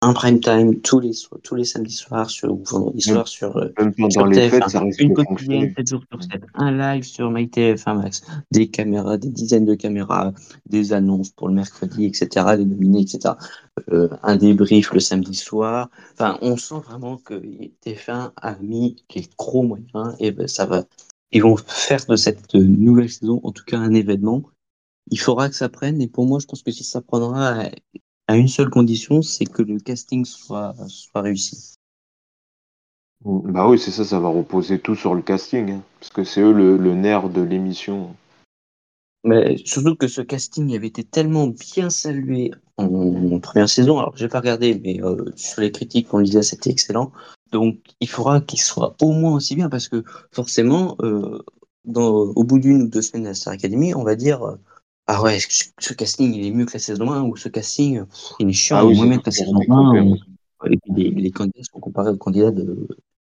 un prime time tous les, tous les samedis soirs sur, ou vendredis soirs sur, euh, même sur les fêtes, TF1, ça risque une de quotidienne fonctionner. 7 jours sur 7, un live sur MyTF1 Max, des caméras, des dizaines de caméras, des annonces pour le mercredi, etc., les nominés, etc., euh, un débrief le samedi soir. Enfin, on sent vraiment que TF1 a mis les gros moyens et ben, ça va. Ils vont faire de cette nouvelle saison, en tout cas, un événement. Il faudra que ça prenne, et pour moi, je pense que si ça prendra à, à une seule condition, c'est que le casting soit, soit réussi. Bah oui, c'est ça, ça va reposer tout sur le casting, hein, parce que c'est eux le, le nerf de l'émission. Mais surtout que ce casting avait été tellement bien salué en, en première saison. Alors, j'ai pas regardé, mais euh, sur les critiques qu'on lisait, c'était excellent. Donc, il faudra qu'il soit au moins aussi bien, parce que forcément, euh, dans, au bout d'une ou deux semaines la Star Academy, on va dire euh, Ah ouais, ce, ce casting, il est mieux que la saison 1, ou ce casting, pff, il est chiant, Ah il est moins bien que la saison des 1. compères. on- et puis les, les candidats sont comparés aux candidats de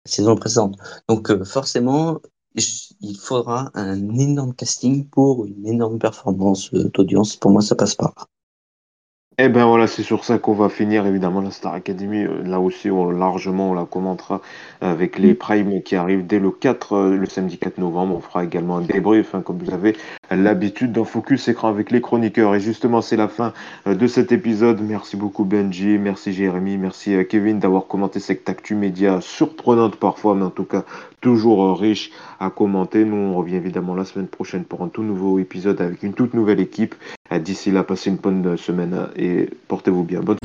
la saison précédente. Donc, euh, forcément, il faudra un énorme casting pour une énorme performance euh, d'audience. Pour moi, ça passe pas. Eh ben voilà, c'est sur ça qu'on va finir évidemment la Star Academy. Euh, Là aussi, on, largement, on la commentera avec les primes qui arrivent dès le 4, euh, le samedi 4 novembre. On fera également un débrief, hein, comme vous avez l'habitude dans Focus Écran avec les chroniqueurs. Et justement, c'est la fin euh, de cet épisode. Merci beaucoup Benji, merci Jérémy, merci Kevin d'avoir commenté cette actu média surprenante parfois, mais en tout cas toujours euh, riche à commenter. Nous, on revient évidemment la semaine prochaine pour un tout nouveau épisode avec une toute nouvelle équipe. Euh, D'ici là, passez une bonne euh, semaine et portez-vous bien. Bonne